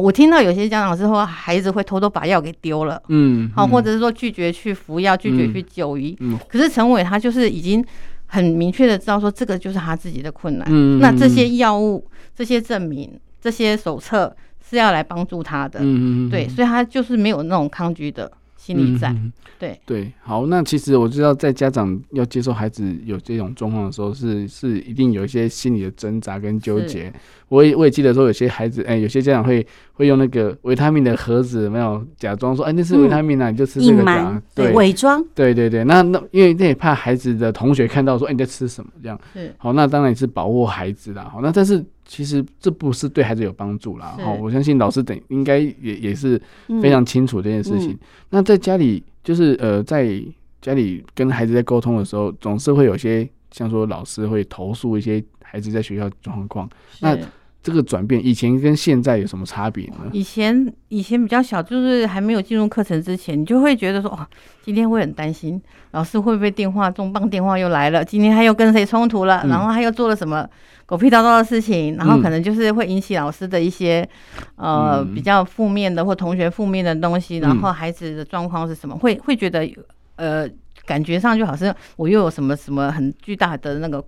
我听到有些家长是说孩子会偷偷把药给丢了，嗯，好，或者是说拒绝去服药，拒绝去就医，可是陈伟他就是已经很明确的知道说这个就是他自己的困难，嗯那这些药物、这些证明、这些手册。是要来帮助他的，嗯嗯，对，所以他就是没有那种抗拒的心理在，嗯、对对。好，那其实我知道，在家长要接受孩子有这种状况的时候是，是是一定有一些心理的挣扎跟纠结。我也我也记得说，有些孩子，哎、欸，有些家长会会用那个维他命的盒子，没有假装说，哎、欸，那是维他命啊，嗯、你就吃这个假，对，伪装，对对对。那那因为那也怕孩子的同学看到说，哎、欸，你在吃什么这样，对好，那当然也是保护孩子啦。好，那但是。其实这不是对孩子有帮助啦，哦，我相信老师等应该也也是非常清楚这件事情。嗯嗯、那在家里，就是呃，在家里跟孩子在沟通的时候，总是会有些像说老师会投诉一些孩子在学校状况，那。这个转变，以前跟现在有什么差别呢？以前以前比较小，就是还没有进入课程之前，你就会觉得说，哦，今天会很担心，老师会不会电话重磅电话又来了？今天他又跟谁冲突了？嗯、然后他又做了什么狗屁叨叨的事情？然后可能就是会引起老师的一些、嗯、呃比较负面的或同学负面的东西。然后孩子的状况是什么？会会觉得呃感觉上就好像我又有什么什么很巨大的那个。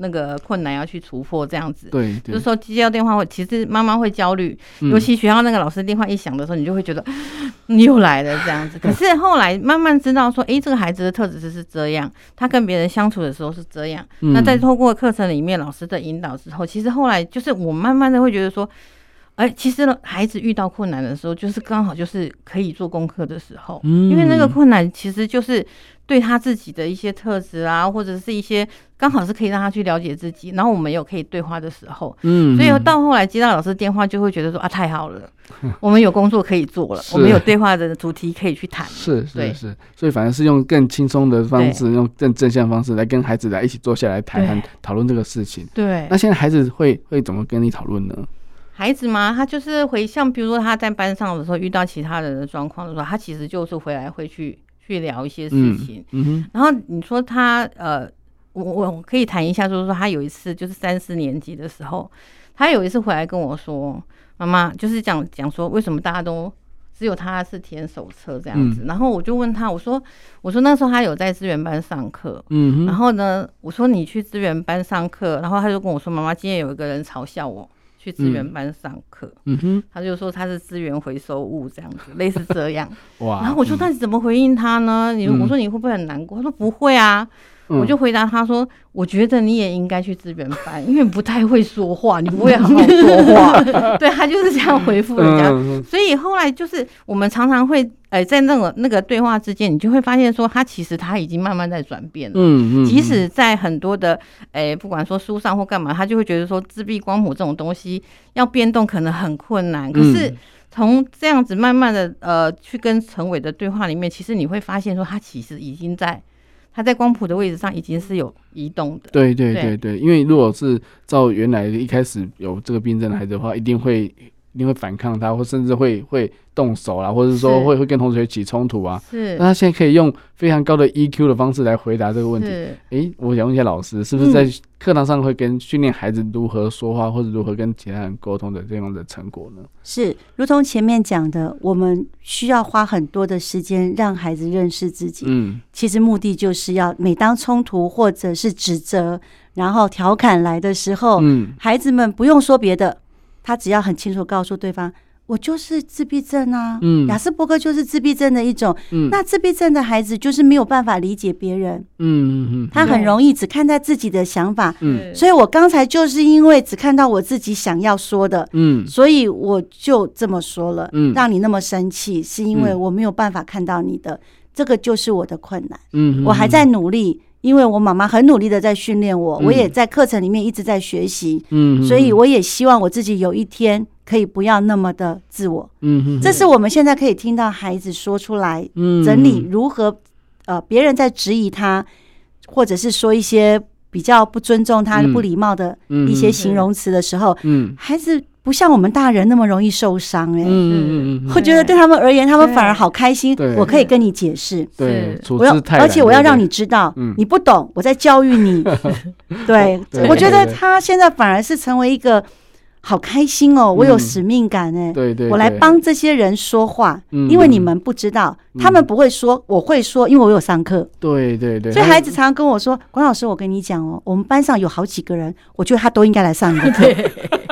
那个困难要去突破这样子。对，对就是说接到电话会，其实妈妈会焦虑，尤其学校那个老师电话一响的时候，你就会觉得、嗯、你又来了这样子。可是后来慢慢知道说，哎，这个孩子的特质是这样，他跟别人相处的时候是这样。嗯、那在透过课程里面老师的引导之后，其实后来就是我慢慢的会觉得说。哎，其实孩子遇到困难的时候，就是刚好就是可以做功课的时候，嗯，因为那个困难其实就是对他自己的一些特质啊，或者是一些刚好是可以让他去了解自己，然后我们有可以对话的时候，嗯，所以到后来接到老师电话，就会觉得说啊，太好了，我们有工作可以做了，我们有对话的主题可以去谈，是是是，所以反而是用更轻松的方式，用更正向方式来跟孩子来一起坐下来谈谈讨论这个事情，对。那现在孩子会会怎么跟你讨论呢？孩子嘛，他就是回像比如说他在班上的时候遇到其他人的状况的时候，他其实就是回来会去去聊一些事情。嗯，嗯然后你说他呃，我我可以谈一下，就是说他有一次就是三四年级的时候，他有一次回来跟我说，妈妈就是讲讲说为什么大家都只有他是填手册这样子。嗯、然后我就问他，我说我说那时候他有在资源班上课。嗯。然后呢，我说你去资源班上课，然后他就跟我说，妈妈今天有一个人嘲笑我。去资源班上课，嗯哼，他就说他是资源回收物这样子，类似这样。哇！然后我说，那你怎么回应他呢？你我说你会不会很难过？他说不会啊。我就回答他说：“我觉得你也应该去资源班，因为不太会说话，你不会好好说话。”对，他就是这样回复人家。所以后来就是我们常常会，哎，在那个那个对话之间，你就会发现说，他其实他已经慢慢在转变了。嗯嗯。即使在很多的，哎，不管说书上或干嘛，他就会觉得说，自闭光谱这种东西要变动可能很困难。可是从这样子慢慢的，呃，去跟陈伟的对话里面，其实你会发现说，他其实已经在。他在光谱的位置上已经是有移动的。对对对对，因为如果是照原来一开始有这个病症的孩子的话，一定会一定会反抗他，或甚至会会动手啦，或者是说会会跟同学起冲突啊。是。那他现在可以用非常高的 EQ 的方式来回答这个问题。是。诶，我想问一下老师，是不是在课堂上会跟训练孩子如何说话，或者如何跟其他人沟通的这样的成果呢？是，如同前面讲的，我们需要花很多的时间让孩子认识自己。嗯。其实目的就是要，每当冲突或者是指责，然后调侃来的时候，嗯，孩子们不用说别的。他只要很清楚告诉对方，我就是自闭症啊，嗯，雅斯伯格就是自闭症的一种，嗯，那自闭症的孩子就是没有办法理解别人，嗯嗯嗯，他很容易只看待自己的想法，嗯，所以我刚才就是因为只看到我自己想要说的，嗯，所以我就这么说了，嗯，让你那么生气，是因为我没有办法看到你的，这个就是我的困难，嗯，我还在努力。因为我妈妈很努力的在训练我，我也在课程里面一直在学习，嗯，所以我也希望我自己有一天可以不要那么的自我，嗯，这是我们现在可以听到孩子说出来，整理如何，呃，别人在质疑他，或者是说一些比较不尊重他、不礼貌的一些形容词的时候，嗯，孩子。不像我们大人那么容易受伤哎，嗯嗯嗯，我觉得对他们而言，他们反而好开心。我可以跟你解释，对，我要，而且我要让你知道，你不懂，我在教育你。对，我觉得他现在反而是成为一个好开心哦，我有使命感哎，对对，我来帮这些人说话，因为你们不知道，他们不会说，我会说，因为我有上课。对对对，所以孩子常常跟我说，管老师，我跟你讲哦，我们班上有好几个人，我觉得他都应该来上你的课。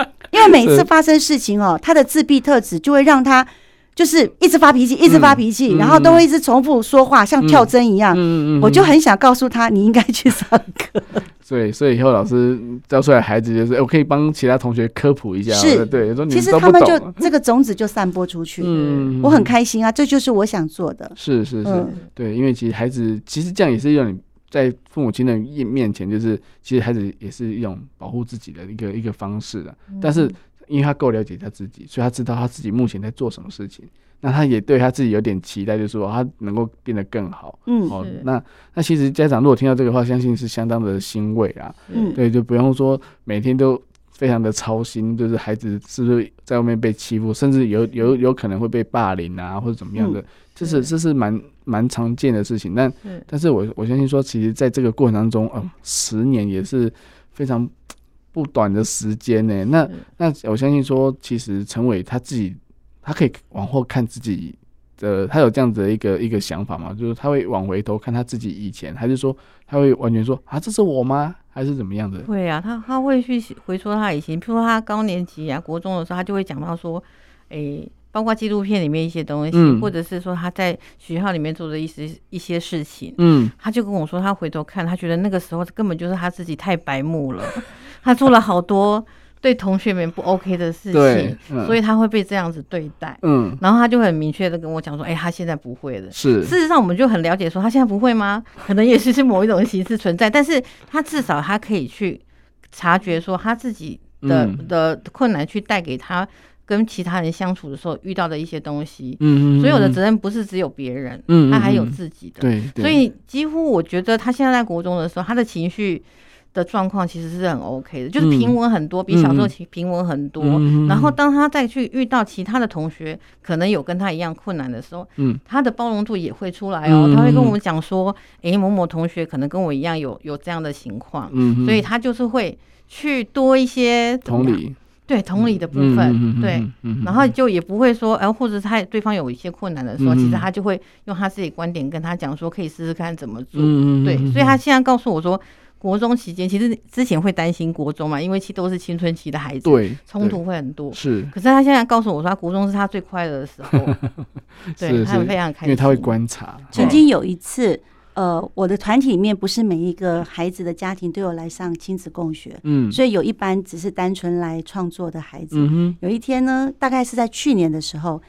因为每次发生事情哦，他的自闭特质就会让他就是一直发脾气，一直发脾气，然后都会一直重复说话，像跳针一样。我就很想告诉他，你应该去上课。对，所以以后老师教出来孩子就是，我可以帮其他同学科普一下。是，对，其实他们就这个种子就散播出去。嗯，我很开心啊，这就是我想做的。是是是，对，因为其实孩子其实这样也是让你。在父母亲的面面前，就是其实孩子也是一种保护自己的一个一个方式的。但是因为他够了解他自己，所以他知道他自己目前在做什么事情。那他也对他自己有点期待，就是说他能够变得更好。嗯，哦，那那其实家长如果听到这个话，相信是相当的欣慰啊。嗯，对，就不用说每天都非常的操心，就是孩子是不是在外面被欺负，甚至有有有可能会被霸凌啊，或者怎么样的。这是这是蛮蛮常见的事情，但但是我我相信说，其实在这个过程当中，嗯，十年也是非常不短的时间呢。那那我相信说，其实陈伟他自己，他可以往后看自己的，他有这样子的一个一个想法嘛，就是他会往回头看他自己以前，还是说他会完全说啊，这是我吗？还是怎么样的？会啊，他他会去回说他以前，譬如说他高年级啊、国中的时候，他就会讲到说，哎、欸，包括纪录片里面一些东西，嗯、或者是说他在学校里面做的一些一些事情，嗯，他就跟我说，他回头看，他觉得那个时候根本就是他自己太白目了，他做了好多。对同学们不 OK 的事情，嗯、所以他会被这样子对待。嗯，然后他就很明确的跟我讲说：“哎、欸，他现在不会了。”是，事实上我们就很了解说他现在不会吗？可能也是是某一种形式存在，但是他至少他可以去察觉说他自己的、嗯、的困难，去带给他跟其他人相处的时候遇到的一些东西。嗯，所有的责任不是只有别人，嗯，他还有自己的。对，所以几乎我觉得他现在在国中的时候，他的情绪。的状况其实是很 OK 的，就是平稳很多，嗯、比小时候平稳很多。嗯、然后当他再去遇到其他的同学，可能有跟他一样困难的时候，嗯，他的包容度也会出来哦。嗯、他会跟我们讲说：“哎、欸，某某同学可能跟我一样有有这样的情况。”嗯，所以他就是会去多一些同理，对同理的部分，对，然后就也不会说，哎，或者他对方有一些困难的时候，嗯、其实他就会用他自己观点跟他讲说，可以试试看怎么做。嗯、对，所以他现在告诉我说。国中期间，其实之前会担心国中嘛，因为其实都是青春期的孩子，对，冲突会很多。是，可是他现在告诉我说，他国中是他最快乐的时候，对，他非常开心，因为他会观察。曾经有一次，呃，我的团体里面不是每一个孩子的家庭都有来上亲子共学，嗯，所以有一班只是单纯来创作的孩子。嗯哼，有一天呢，大概是在去年的时候。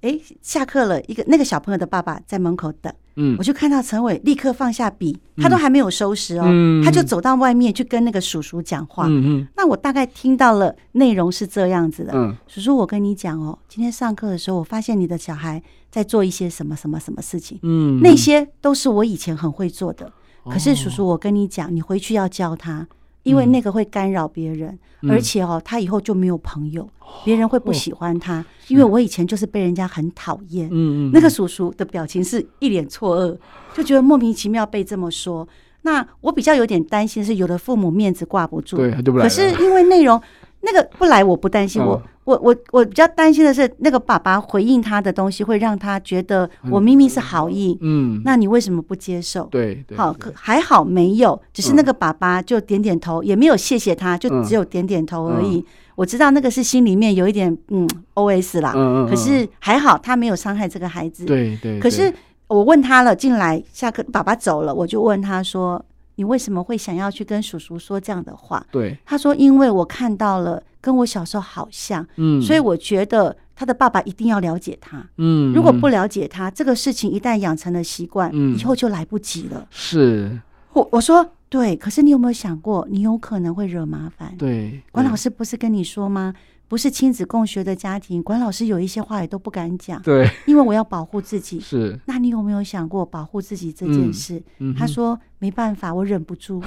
哎，下课了，一个那个小朋友的爸爸在门口等，嗯，我就看到陈伟立刻放下笔，他都还没有收拾哦，他就走到外面去跟那个叔叔讲话，嗯嗯，那我大概听到了内容是这样子的，嗯，叔叔，我跟你讲哦，今天上课的时候，我发现你的小孩在做一些什么什么什么事情，嗯，那些都是我以前很会做的，可是叔叔，我跟你讲，你回去要教他。因为那个会干扰别人，嗯、而且哦，他以后就没有朋友，别、嗯、人会不喜欢他。哦、因为我以前就是被人家很讨厌。嗯嗯。那个叔叔的表情是一脸错愕，就觉得莫名其妙被这么说。那我比较有点担心是，有的父母面子挂不住。对，他就不来。可是因为内容。那个不来我不担心，我我我我比较担心的是那个爸爸回应他的东西会让他觉得我明明是好意，嗯，那你为什么不接受？对，好，可还好没有，只是那个爸爸就点点头，也没有谢谢他，就只有点点头而已。我知道那个是心里面有一点嗯 OS 啦，可是还好他没有伤害这个孩子。对对。可是我问他了，进来下课，爸爸走了，我就问他说。你为什么会想要去跟叔叔说这样的话？对，他说：“因为我看到了跟我小时候好像，嗯，所以我觉得他的爸爸一定要了解他，嗯，如果不了解他，这个事情一旦养成了习惯，嗯，以后就来不及了。”是，我我说对，可是你有没有想过，你有可能会惹麻烦？对，管老师不是跟你说吗？不是亲子共学的家庭，管老师有一些话也都不敢讲。对，因为我要保护自己。是，那你有没有想过保护自己这件事？嗯嗯、他说没办法，我忍不住。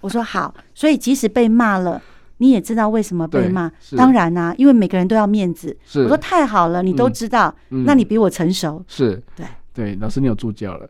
我说好，所以即使被骂了，你也知道为什么被骂。当然啦、啊，因为每个人都要面子。是，我说太好了，你都知道，嗯、那你比我成熟。是，对。对，老师，你有助教了。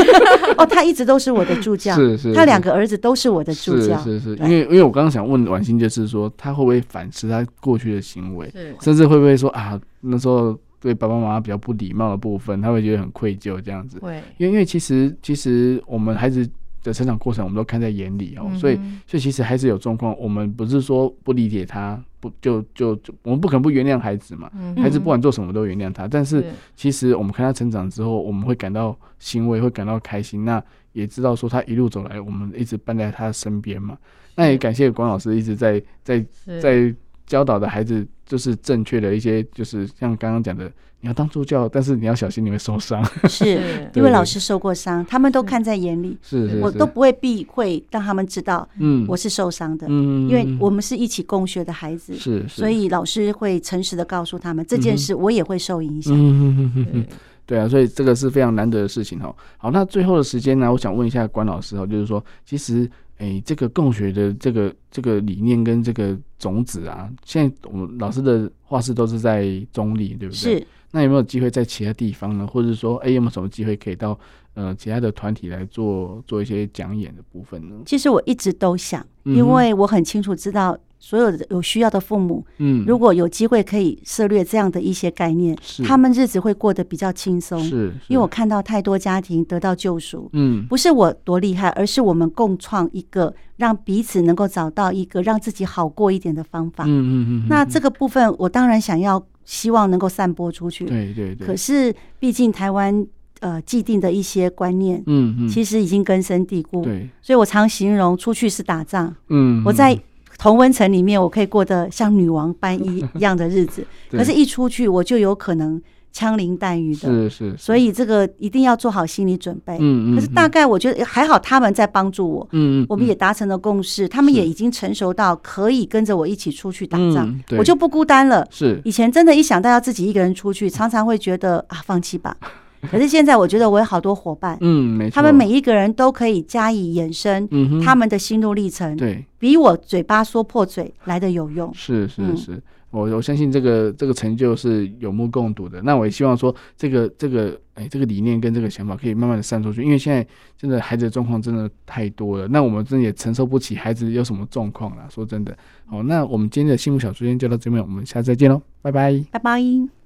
哦，他一直都是我的助教，是 是，是，他两个儿子都是我的助教，是是是。因为因为我刚刚想问婉欣，就是说他会不会反思他过去的行为，是甚至会不会说啊，那时候对爸爸妈妈比较不礼貌的部分，他会觉得很愧疚这样子。对，因为因为其实其实我们孩子的成长过程，我们都看在眼里哦，嗯、所以所以其实还是有状况，我们不是说不理解他。不就就就我们不可能不原谅孩子嘛，嗯、孩子不管做什么都原谅他。但是其实我们看他成长之后，我们会感到欣慰，会感到开心。那也知道说他一路走来，我们一直伴在他身边嘛。那也感谢管老师一直在在在教导的孩子，就是正确的一些，就是像刚刚讲的。你要当助教，但是你要小心，你会受伤。是 因为老师受过伤，他们都看在眼里。是，是，我都不会避讳让他们知道，嗯，我是受伤的。嗯，因为我们是一起共学的孩子，是，所以老师会诚实的告诉他们这件事，我也会受影响。嗯嗯嗯，对啊，所以这个是非常难得的事情哈。好，那最后的时间呢，我想问一下关老师哈，就是说，其实，诶，这个共学的这个这个理念跟这个种子啊，现在我们老师的画室都是在中立，对不对？是。那有没有机会在其他地方呢？或者说，哎、欸，有没有什么机会可以到呃其他的团体来做做一些讲演的部分呢？其实我一直都想，因为我很清楚知道所有的有需要的父母，嗯，如果有机会可以涉略这样的一些概念，他们日子会过得比较轻松。是，因为我看到太多家庭得到救赎，嗯，不是我多厉害，而是我们共创一个让彼此能够找到一个让自己好过一点的方法。嗯嗯嗯。那这个部分，我当然想要希望能够散播出去。对对对。可是，毕竟台湾。呃，既定的一些观念，嗯嗯，其实已经根深蒂固。对，所以我常形容出去是打仗。嗯，我在同温层里面，我可以过得像女王般一 一样的日子。可是，一出去我就有可能枪林弹雨的。是是。所以这个一定要做好心理准备。嗯嗯。可是大概我觉得还好，他们在帮助我。嗯嗯。我们也达成了共识，他们也已经成熟到可以跟着我一起出去打仗，我就不孤单了。是。以前真的，一想到要自己一个人出去，常常会觉得啊，放弃吧。可是现在，我觉得我有好多伙伴，嗯，没错，他们每一个人都可以加以延伸，嗯，他们的心路历程，对，比我嘴巴说破嘴来的有用。是是是，我我相信这个这个成就是有目共睹的。那我也希望说，这个这个哎，这个理念跟这个想法可以慢慢的散出去，因为现在真的孩子的状况真的太多了，那我们真的也承受不起孩子有什么状况了。说真的，好，那我们今天的幸福小书签就到这边，我们下次再见喽，拜拜，拜拜。